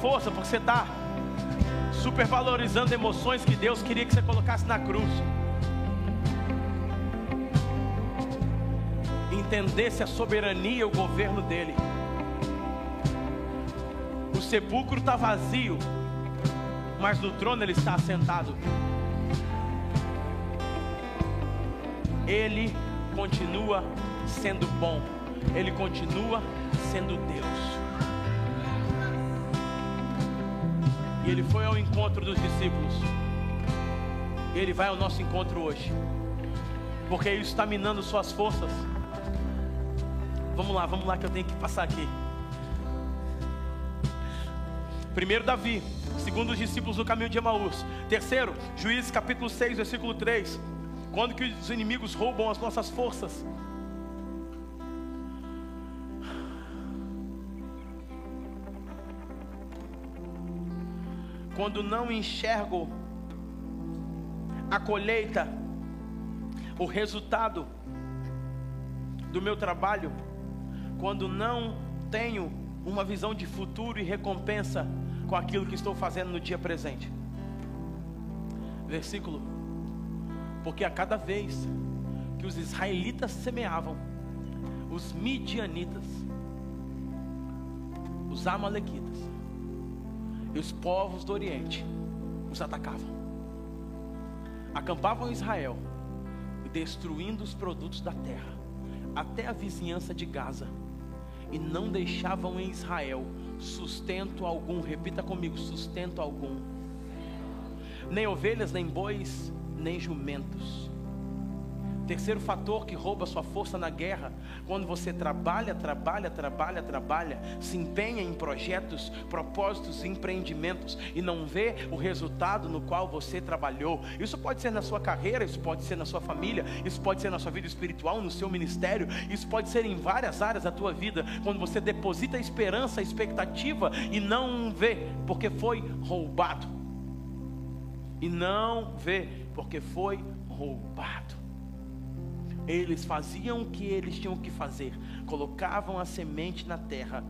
Força porque você está supervalorizando emoções que Deus queria que você colocasse na cruz. entendesse a soberania e o governo dele. O sepulcro está vazio, mas no trono ele está assentado. Ele continua sendo bom, Ele continua sendo Deus. Ele foi ao encontro dos discípulos. Ele vai ao nosso encontro hoje. Porque isso está minando suas forças. Vamos lá, vamos lá que eu tenho que passar aqui. Primeiro Davi, segundo os discípulos do caminho de Emaús. Terceiro, Juízes capítulo 6, versículo 3. Quando que os inimigos roubam as nossas forças? Quando não enxergo a colheita, o resultado do meu trabalho, quando não tenho uma visão de futuro e recompensa com aquilo que estou fazendo no dia presente. Versículo: Porque a cada vez que os israelitas semeavam, os midianitas, os amalequitas e os povos do Oriente os atacavam. Acampavam em Israel, destruindo os produtos da terra, até a vizinhança de Gaza e não deixavam em Israel sustento algum. Repita comigo: sustento algum. Nem ovelhas, nem bois, nem jumentos. Terceiro fator que rouba sua força na guerra, quando você trabalha, trabalha, trabalha, trabalha, se empenha em projetos, propósitos, empreendimentos e não vê o resultado no qual você trabalhou. Isso pode ser na sua carreira, isso pode ser na sua família, isso pode ser na sua vida espiritual, no seu ministério, isso pode ser em várias áreas da tua vida, quando você deposita esperança, expectativa e não vê, porque foi roubado. E não vê, porque foi roubado. Eles faziam o que eles tinham que fazer, colocavam a semente na terra,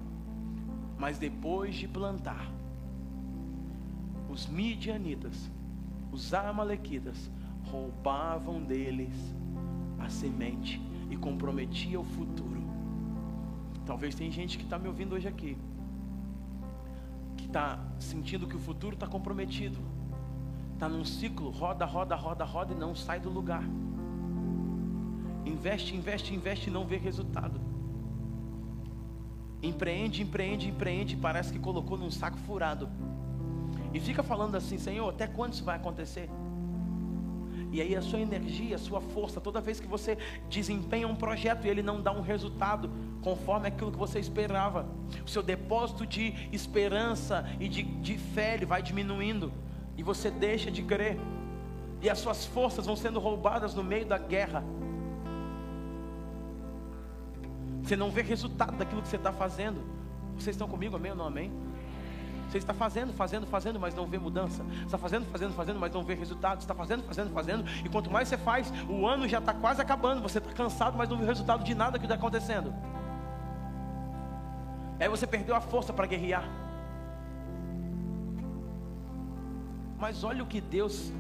mas depois de plantar, os midianitas, os amalequitas, roubavam deles a semente e comprometia o futuro. Talvez tem gente que está me ouvindo hoje aqui, que está sentindo que o futuro está comprometido, está num ciclo, roda, roda, roda, roda e não sai do lugar. Investe, investe, investe e não vê resultado. Empreende, empreende, empreende, parece que colocou num saco furado. E fica falando assim, Senhor, até quando isso vai acontecer? E aí a sua energia, a sua força, toda vez que você desempenha um projeto e ele não dá um resultado conforme aquilo que você esperava, o seu depósito de esperança e de, de fé ele vai diminuindo e você deixa de crer. E as suas forças vão sendo roubadas no meio da guerra. Você não vê resultado daquilo que você está fazendo. Vocês estão comigo, amém ou não amém? Você está fazendo, fazendo, fazendo, mas não vê mudança. Você está fazendo, fazendo, fazendo, mas não vê resultado. Você está fazendo, fazendo, fazendo. E quanto mais você faz, o ano já está quase acabando. Você está cansado, mas não vê resultado de nada que está acontecendo. Aí você perdeu a força para guerrear. Mas olha o que Deus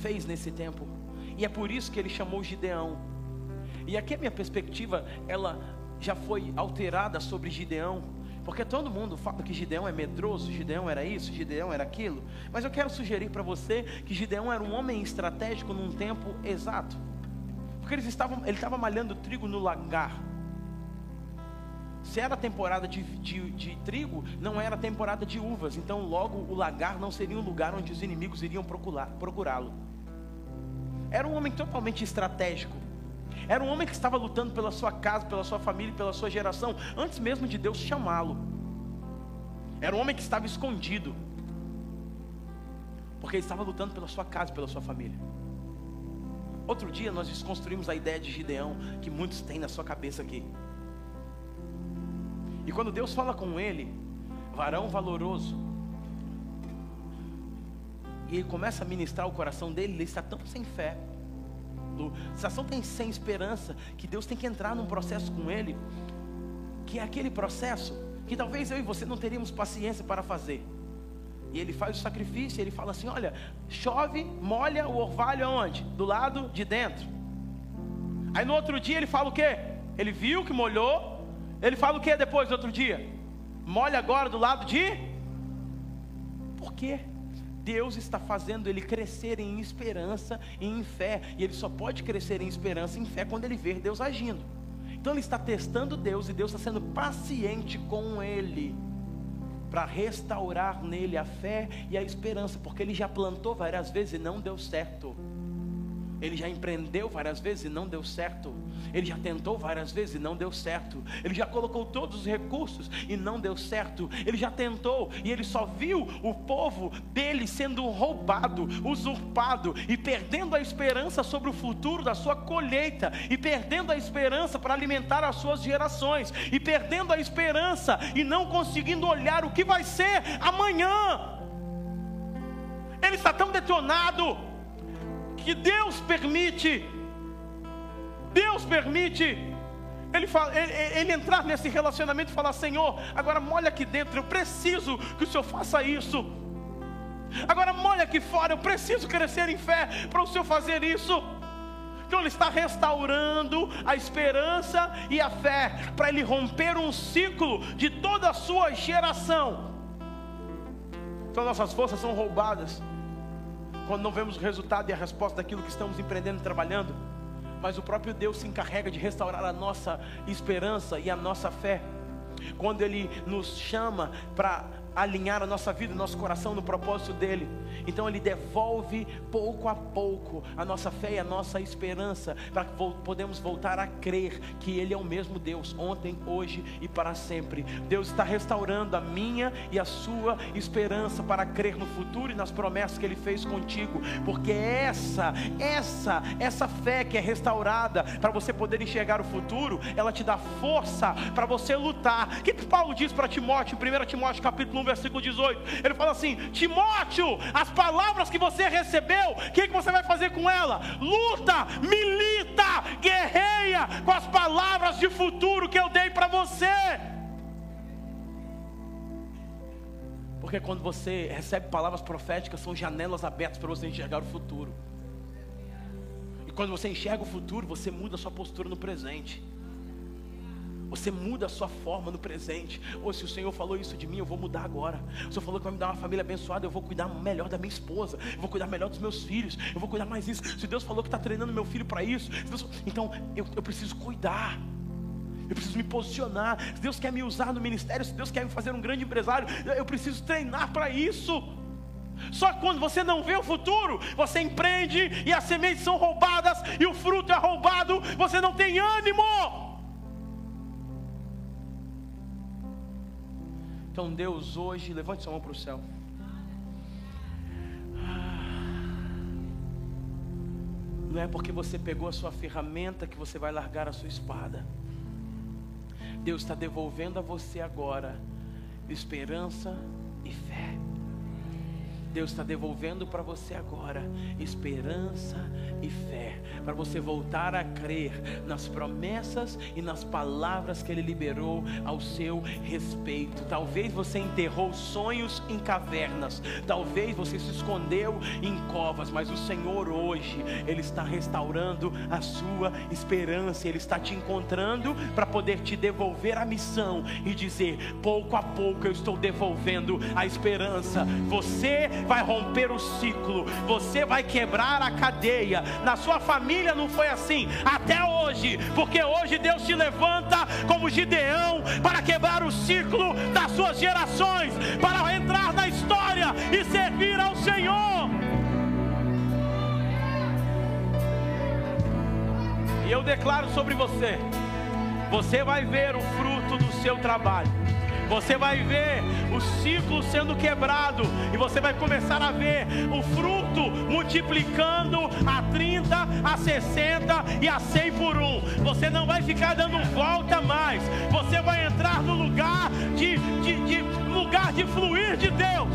fez nesse tempo. E é por isso que ele chamou Gideão. E aqui a minha perspectiva, ela já foi alterada sobre Gideão, porque todo mundo fala que Gideão é medroso, Gideão era isso, Gideão era aquilo, mas eu quero sugerir para você que Gideão era um homem estratégico num tempo exato, porque eles estavam, ele estava malhando trigo no lagar. Se era temporada de, de, de trigo, não era temporada de uvas, então logo o lagar não seria um lugar onde os inimigos iriam procurá-lo. Era um homem totalmente estratégico. Era um homem que estava lutando pela sua casa, pela sua família, pela sua geração, antes mesmo de Deus chamá-lo. Era um homem que estava escondido, porque ele estava lutando pela sua casa, pela sua família. Outro dia nós desconstruímos a ideia de Gideão que muitos têm na sua cabeça aqui. E quando Deus fala com ele, varão valoroso, e ele começa a ministrar o coração dele, ele está tão sem fé do situação tem sem esperança, que Deus tem que entrar num processo com ele, que é aquele processo que talvez eu e você não teríamos paciência para fazer. E ele faz o sacrifício, ele fala assim: olha, chove, molha o orvalho aonde? Do lado de dentro. Aí no outro dia ele fala o quê? Ele viu que molhou. Ele fala o quê depois do outro dia? Molha agora do lado de. Por quê? Deus está fazendo ele crescer em esperança e em fé. E ele só pode crescer em esperança e em fé quando ele ver Deus agindo. Então ele está testando Deus e Deus está sendo paciente com ele para restaurar nele a fé e a esperança, porque ele já plantou várias vezes e não deu certo. Ele já empreendeu várias vezes e não deu certo. Ele já tentou várias vezes e não deu certo. Ele já colocou todos os recursos e não deu certo. Ele já tentou e ele só viu o povo dele sendo roubado, usurpado e perdendo a esperança sobre o futuro da sua colheita e perdendo a esperança para alimentar as suas gerações e perdendo a esperança e não conseguindo olhar o que vai ser amanhã. Ele está tão detonado que Deus permite, Deus permite ele, fala, ele, ele, entrar nesse relacionamento e falar: Senhor, agora molha aqui dentro, eu preciso que o Senhor faça isso. Agora molha aqui fora, eu preciso crescer em fé para o Senhor fazer isso. Então Ele está restaurando a esperança e a fé, para Ele romper um ciclo de toda a sua geração. Então nossas forças são roubadas quando não vemos o resultado e a resposta daquilo que estamos empreendendo e trabalhando, mas o próprio Deus se encarrega de restaurar a nossa esperança e a nossa fé. Quando Ele nos chama para alinhar a nossa vida, nosso coração no propósito dele. Então ele devolve pouco a pouco a nossa fé e a nossa esperança para que podemos voltar a crer que ele é o mesmo Deus ontem, hoje e para sempre. Deus está restaurando a minha e a sua esperança para crer no futuro e nas promessas que ele fez contigo, porque essa, essa, essa fé que é restaurada para você poder enxergar o futuro, ela te dá força para você lutar. O que Paulo diz para Timóteo, 1 Timóteo capítulo 1, versículo 18. Ele fala assim: Timóteo, as palavras que você recebeu, o que, que você vai fazer com ela? Luta, milita, guerreia com as palavras de futuro que eu dei para você. Porque quando você recebe palavras proféticas, são janelas abertas para você enxergar o futuro. E quando você enxerga o futuro, você muda a sua postura no presente. Você muda a sua forma no presente. Ou se o Senhor falou isso de mim, eu vou mudar agora. O Senhor falou que vai me dar uma família abençoada, eu vou cuidar melhor da minha esposa, eu vou cuidar melhor dos meus filhos, eu vou cuidar mais isso. Se Deus falou que está treinando meu filho para isso, Deus... então eu, eu preciso cuidar. Eu preciso me posicionar. Se Deus quer me usar no ministério, se Deus quer me fazer um grande empresário, eu preciso treinar para isso. Só quando você não vê o futuro, você empreende e as sementes são roubadas e o fruto é roubado, você não tem ânimo. Então, Deus, hoje, levante sua mão para o céu. Não é porque você pegou a sua ferramenta que você vai largar a sua espada. Deus está devolvendo a você agora esperança e fé. Deus está devolvendo para você agora esperança e fé, para você voltar a crer nas promessas e nas palavras que Ele liberou ao seu respeito. Talvez você enterrou sonhos em cavernas, talvez você se escondeu em covas, mas o Senhor hoje, Ele está restaurando a sua esperança, Ele está te encontrando para poder te devolver a missão e dizer: pouco a pouco eu estou devolvendo a esperança. Você vai romper o ciclo, você vai quebrar a cadeia. Na sua família não foi assim, até hoje, porque hoje Deus te levanta como Gideão para quebrar o ciclo das suas gerações, para entrar na história e servir ao Senhor. E eu declaro sobre você: você vai ver o fruto do seu trabalho. Você vai ver o ciclo sendo quebrado e você vai começar a ver o fruto multiplicando a 30, a 60 e a 100 por um. Você não vai ficar dando volta mais. Você vai entrar no lugar de, de, de lugar de fluir de Deus.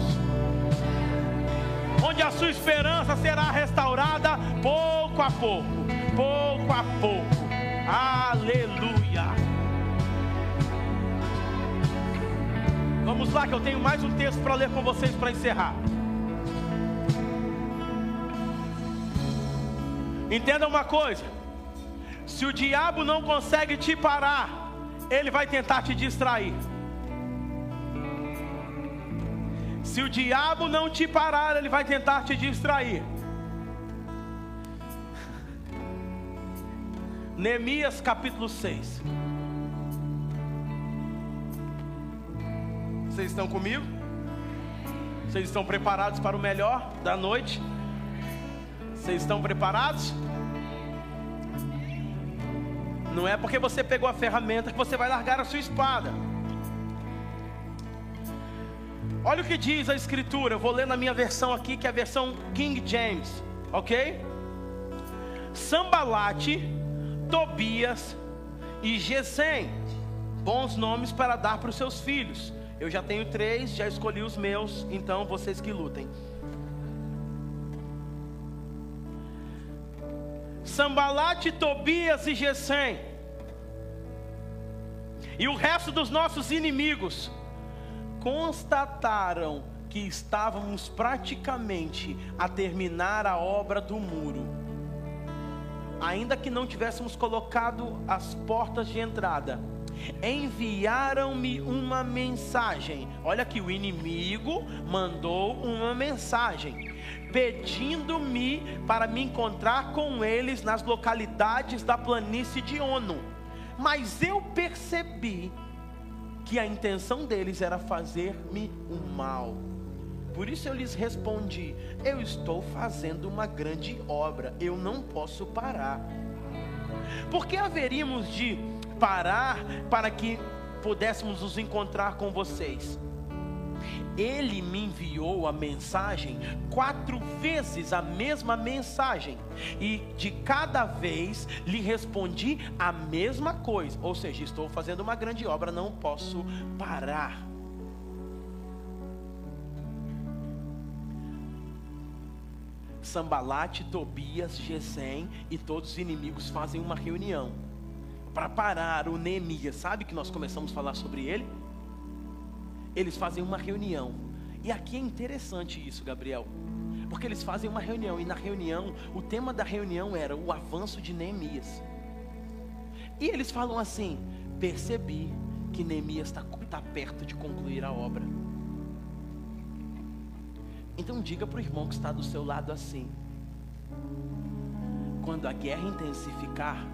Onde a sua esperança será restaurada pouco a pouco, pouco a pouco. Aleluia. Vamos lá, que eu tenho mais um texto para ler com vocês para encerrar. Entenda uma coisa: se o diabo não consegue te parar, ele vai tentar te distrair. Se o diabo não te parar, ele vai tentar te distrair. Neemias capítulo 6. Vocês estão comigo? Vocês estão preparados para o melhor da noite? Vocês estão preparados? Não é porque você pegou a ferramenta que você vai largar a sua espada. Olha o que diz a escritura. Eu vou ler na minha versão aqui, que é a versão King James, ok? Sambalate, Tobias e Gesem. Bons nomes para dar para os seus filhos. Eu já tenho três, já escolhi os meus, então vocês que lutem. Sambalate, Tobias e Gesem. E o resto dos nossos inimigos constataram que estávamos praticamente a terminar a obra do muro. Ainda que não tivéssemos colocado as portas de entrada, enviaram-me uma mensagem. Olha aqui, o inimigo mandou uma mensagem pedindo-me para me encontrar com eles nas localidades da planície de Ono. Mas eu percebi que a intenção deles era fazer-me o um mal. Por isso eu lhes respondi: Eu estou fazendo uma grande obra, eu não posso parar. Porque haveríamos de parar para que pudéssemos nos encontrar com vocês. Ele me enviou a mensagem, quatro vezes a mesma mensagem, e de cada vez lhe respondi a mesma coisa. Ou seja, estou fazendo uma grande obra, não posso parar. Sambalate, Tobias, Gesem e todos os inimigos fazem uma reunião para parar o Neemias. Sabe que nós começamos a falar sobre ele? Eles fazem uma reunião. E aqui é interessante isso, Gabriel. Porque eles fazem uma reunião e na reunião, o tema da reunião era o avanço de Neemias. E eles falam assim: percebi que Neemias está tá perto de concluir a obra. Então diga para o irmão que está do seu lado assim: quando a guerra intensificar,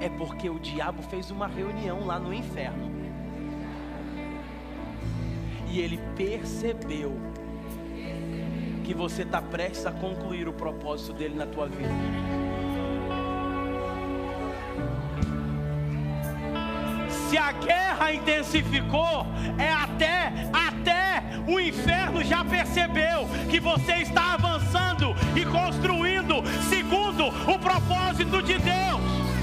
é porque o diabo fez uma reunião lá no inferno. E ele percebeu que você está prestes a concluir o propósito dele na tua vida. Se a guerra intensificou, é até, até o inferno já percebeu que você está avançando e construindo segundo o propósito de Deus.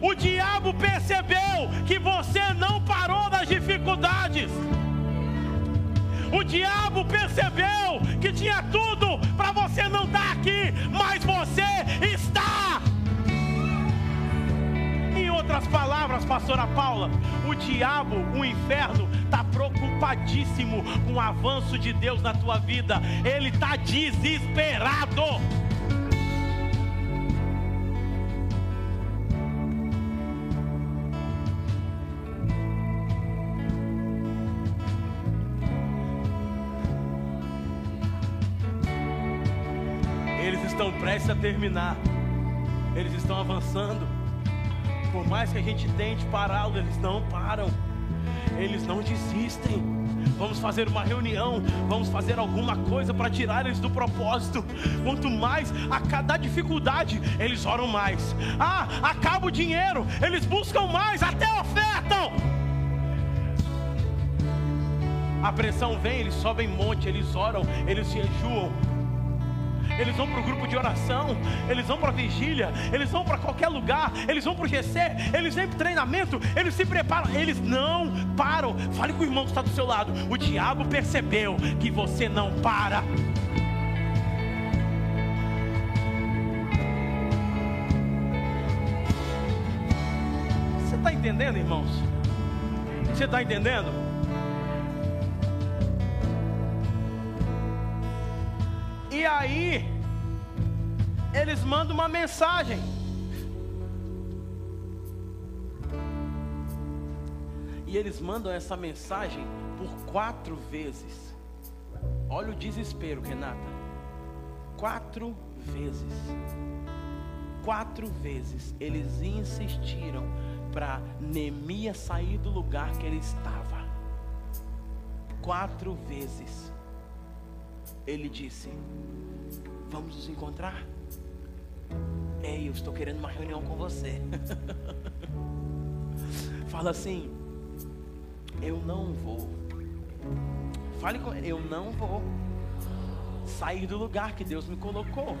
O diabo percebeu que você não parou nas dificuldades. O diabo percebeu que tinha tudo para você não estar tá aqui, mas você está. Em outras palavras, pastora Paula, o diabo, o inferno, está preocupadíssimo com o avanço de Deus na tua vida. Ele está desesperado. Terminar. Eles estão avançando. Por mais que a gente tente pará-los, eles não param. Eles não desistem. Vamos fazer uma reunião, vamos fazer alguma coisa para tirar eles do propósito. Quanto mais a cada dificuldade, eles oram mais. Ah, acaba o dinheiro, eles buscam mais, até ofertam. A pressão vem, eles sobem monte, eles oram, eles jejuam eles vão para o grupo de oração, eles vão para a vigília, eles vão para qualquer lugar, eles vão para o GC, eles vêm para o treinamento, eles se preparam, eles não param. Fale com o irmão que está do seu lado. O diabo percebeu que você não para. Você está entendendo, irmãos? Você está entendendo? E aí, eles mandam uma mensagem. E eles mandam essa mensagem por quatro vezes. Olha o desespero, Renata. Quatro vezes. Quatro vezes eles insistiram para Neemias sair do lugar que ele estava. Quatro vezes. Ele disse: Vamos nos encontrar? Eu estou querendo uma reunião com você. Fala assim: Eu não vou. Fale com Eu não vou sair do lugar que Deus me colocou.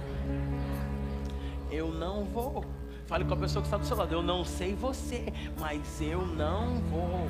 Eu não vou. Fale com a pessoa que está do seu lado. Eu não sei você, mas eu não vou.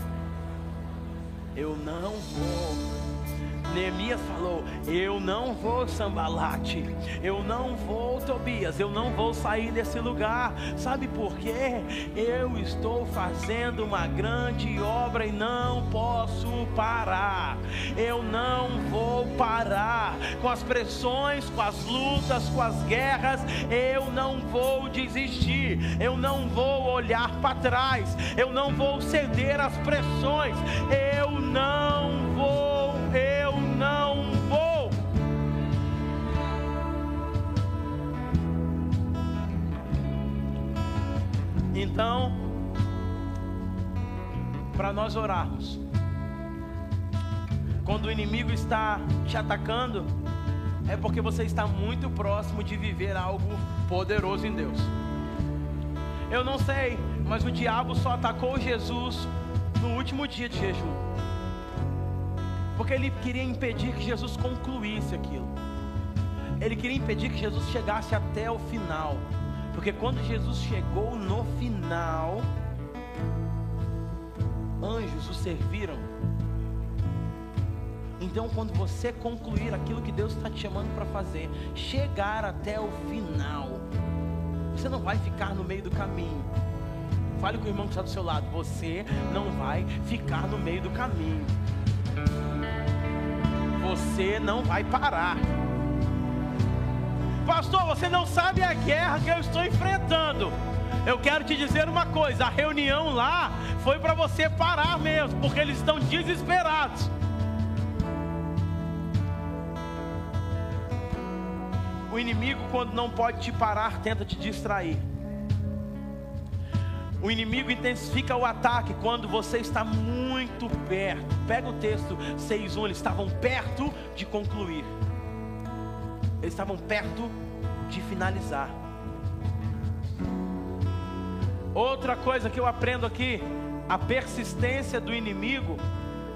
Eu não vou. Neemias falou: Eu não vou sambalate, eu não vou Tobias, eu não vou sair desse lugar. Sabe por quê? Eu estou fazendo uma grande obra e não posso parar. Eu não vou parar com as pressões, com as lutas, com as guerras. Eu não vou desistir. Eu não vou olhar para trás. Eu não vou ceder às pressões. Eu não nós orarmos, quando o inimigo está te atacando, é porque você está muito próximo de viver algo poderoso em Deus. Eu não sei, mas o diabo só atacou Jesus no último dia de jejum. Porque ele queria impedir que Jesus concluísse aquilo. Ele queria impedir que Jesus chegasse até o final. Porque quando Jesus chegou no final, anjos o serviram. Então, quando você concluir aquilo que Deus está te chamando para fazer, chegar até o final, você não vai ficar no meio do caminho. Fale com o irmão que está do seu lado. Você não vai ficar no meio do caminho você não vai parar. Pastor, você não sabe a guerra que eu estou enfrentando. Eu quero te dizer uma coisa: a reunião lá foi para você parar mesmo, porque eles estão desesperados. O inimigo, quando não pode te parar, tenta te distrair. O inimigo intensifica o ataque quando você está muito perto. Pega o texto 6:1, eles estavam perto de concluir. Eles estavam perto de finalizar. Outra coisa que eu aprendo aqui, a persistência do inimigo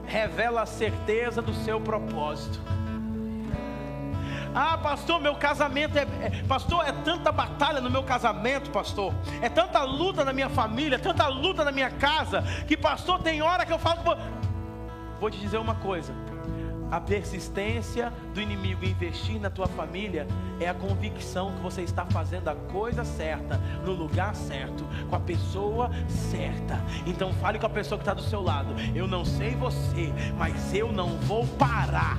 revela a certeza do seu propósito. Ah, pastor, meu casamento é, é, Pastor, é tanta batalha no meu casamento, pastor. É tanta luta na minha família, tanta luta na minha casa. Que, pastor, tem hora que eu falo. Vou te dizer uma coisa. A persistência do inimigo investir na tua família é a convicção que você está fazendo a coisa certa, no lugar certo, com a pessoa certa. Então fale com a pessoa que está do seu lado. Eu não sei você, mas eu não vou parar.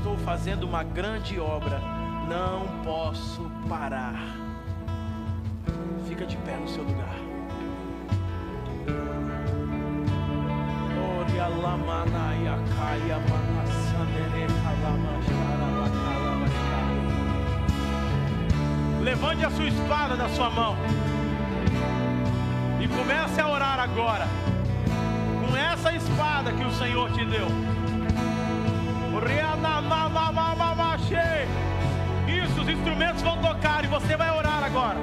estou fazendo uma grande obra, não posso parar. Fica de pé no seu lugar. Levante a sua espada da sua mão e comece a orar agora com essa espada que o Senhor te deu. Isso, os instrumentos vão tocar e você vai orar agora.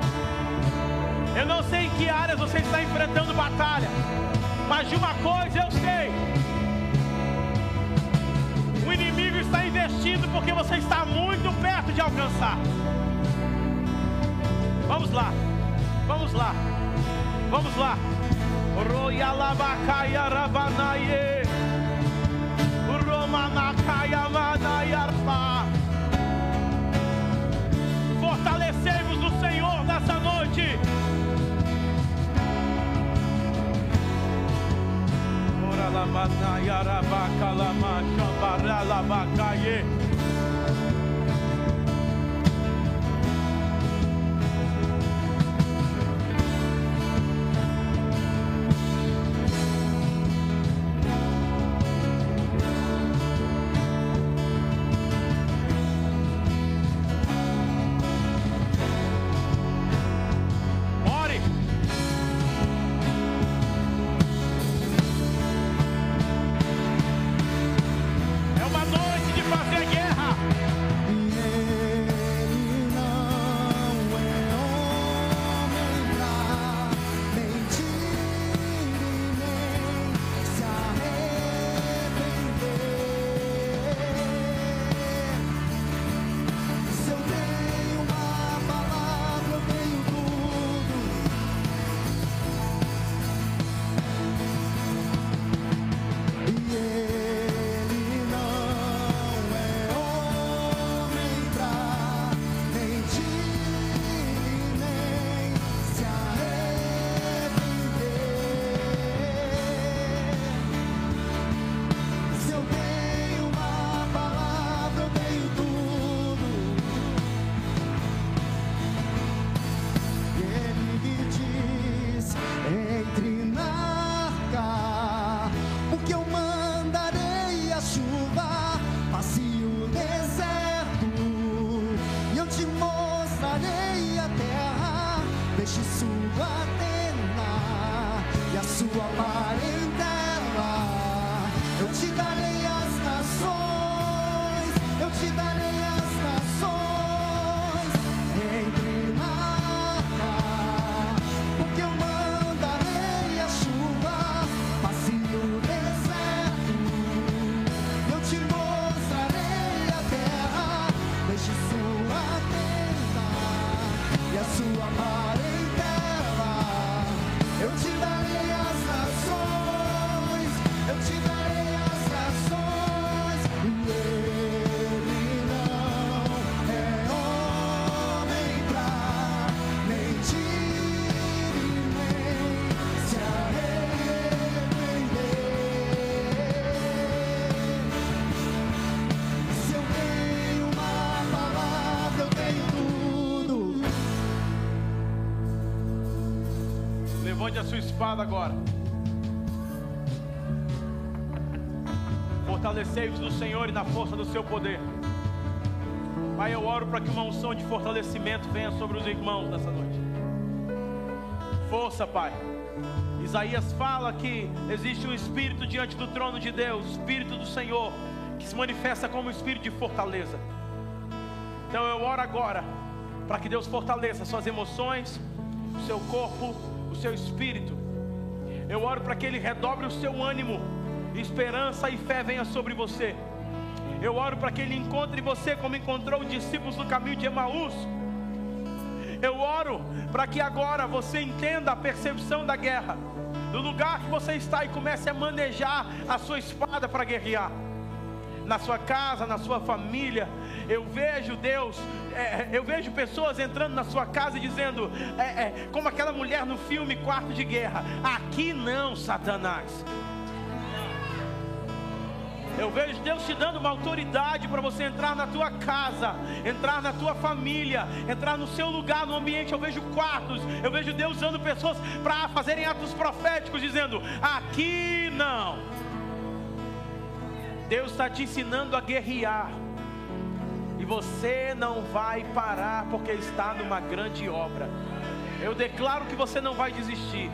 Eu não sei em que áreas você está enfrentando batalha, mas de uma coisa eu sei: o inimigo está investindo porque você está muito perto de alcançar. Vamos lá, vamos lá, vamos lá. Royalabakaya Rabanaye. Fortalecei-vos Rabata Yarabakalamashambaralabakaye. Espada agora. Fortalecei-vos no Senhor e na força do seu poder. Pai, eu oro para que uma unção de fortalecimento venha sobre os irmãos nessa noite. Força, Pai. Isaías fala que existe um espírito diante do trono de Deus, espírito do Senhor, que se manifesta como espírito de fortaleza. Então eu oro agora para que Deus fortaleça suas emoções, o seu corpo, o seu espírito. Eu oro para que Ele redobre o seu ânimo, esperança e fé venha sobre você. Eu oro para que Ele encontre você como encontrou os discípulos no caminho de Emaús. Eu oro para que agora você entenda a percepção da guerra, do lugar que você está e comece a manejar a sua espada para guerrear na sua casa, na sua família. Eu vejo Deus, é, eu vejo pessoas entrando na sua casa dizendo, é, é, como aquela mulher no filme Quarto de Guerra: aqui não, Satanás. Eu vejo Deus te dando uma autoridade para você entrar na tua casa, entrar na tua família, entrar no seu lugar, no ambiente. Eu vejo quartos, eu vejo Deus usando pessoas para fazerem atos proféticos, dizendo: aqui não. Deus está te ensinando a guerrear. Você não vai parar porque está numa grande obra. Eu declaro que você não vai desistir.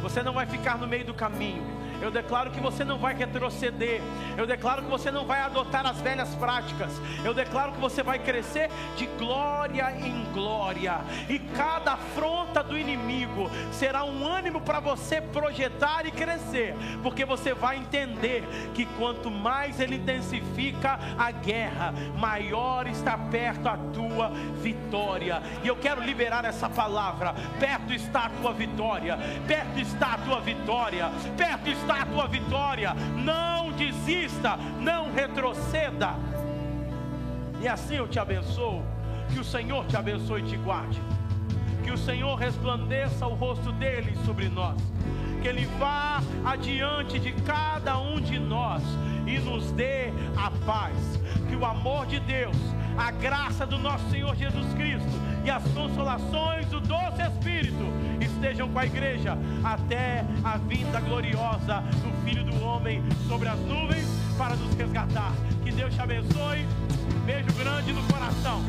Você não vai ficar no meio do caminho. Eu declaro que você não vai retroceder. Eu declaro que você não vai adotar as velhas práticas. Eu declaro que você vai crescer de glória em glória. E cada afronta do inimigo será um ânimo para você projetar e crescer. Porque você vai entender que quanto mais ele intensifica a guerra, maior está perto a tua vitória. E eu quero liberar essa palavra. Perto está a tua vitória. Perto está a tua vitória. Perto está a tua vitória. Não desista, não retroceda. E assim eu te abençoo. Que o Senhor te abençoe e te guarde. Que o Senhor resplandeça o rosto dele sobre nós. Que ele vá adiante de cada um de nós e nos dê a paz. Que o amor de Deus, a graça do nosso Senhor Jesus Cristo e as consolações do doce Espírito estejam com a igreja até a vinda gloriosa do Filho do Homem sobre as nuvens para nos resgatar. Que Deus te abençoe. Beijo grande no coração.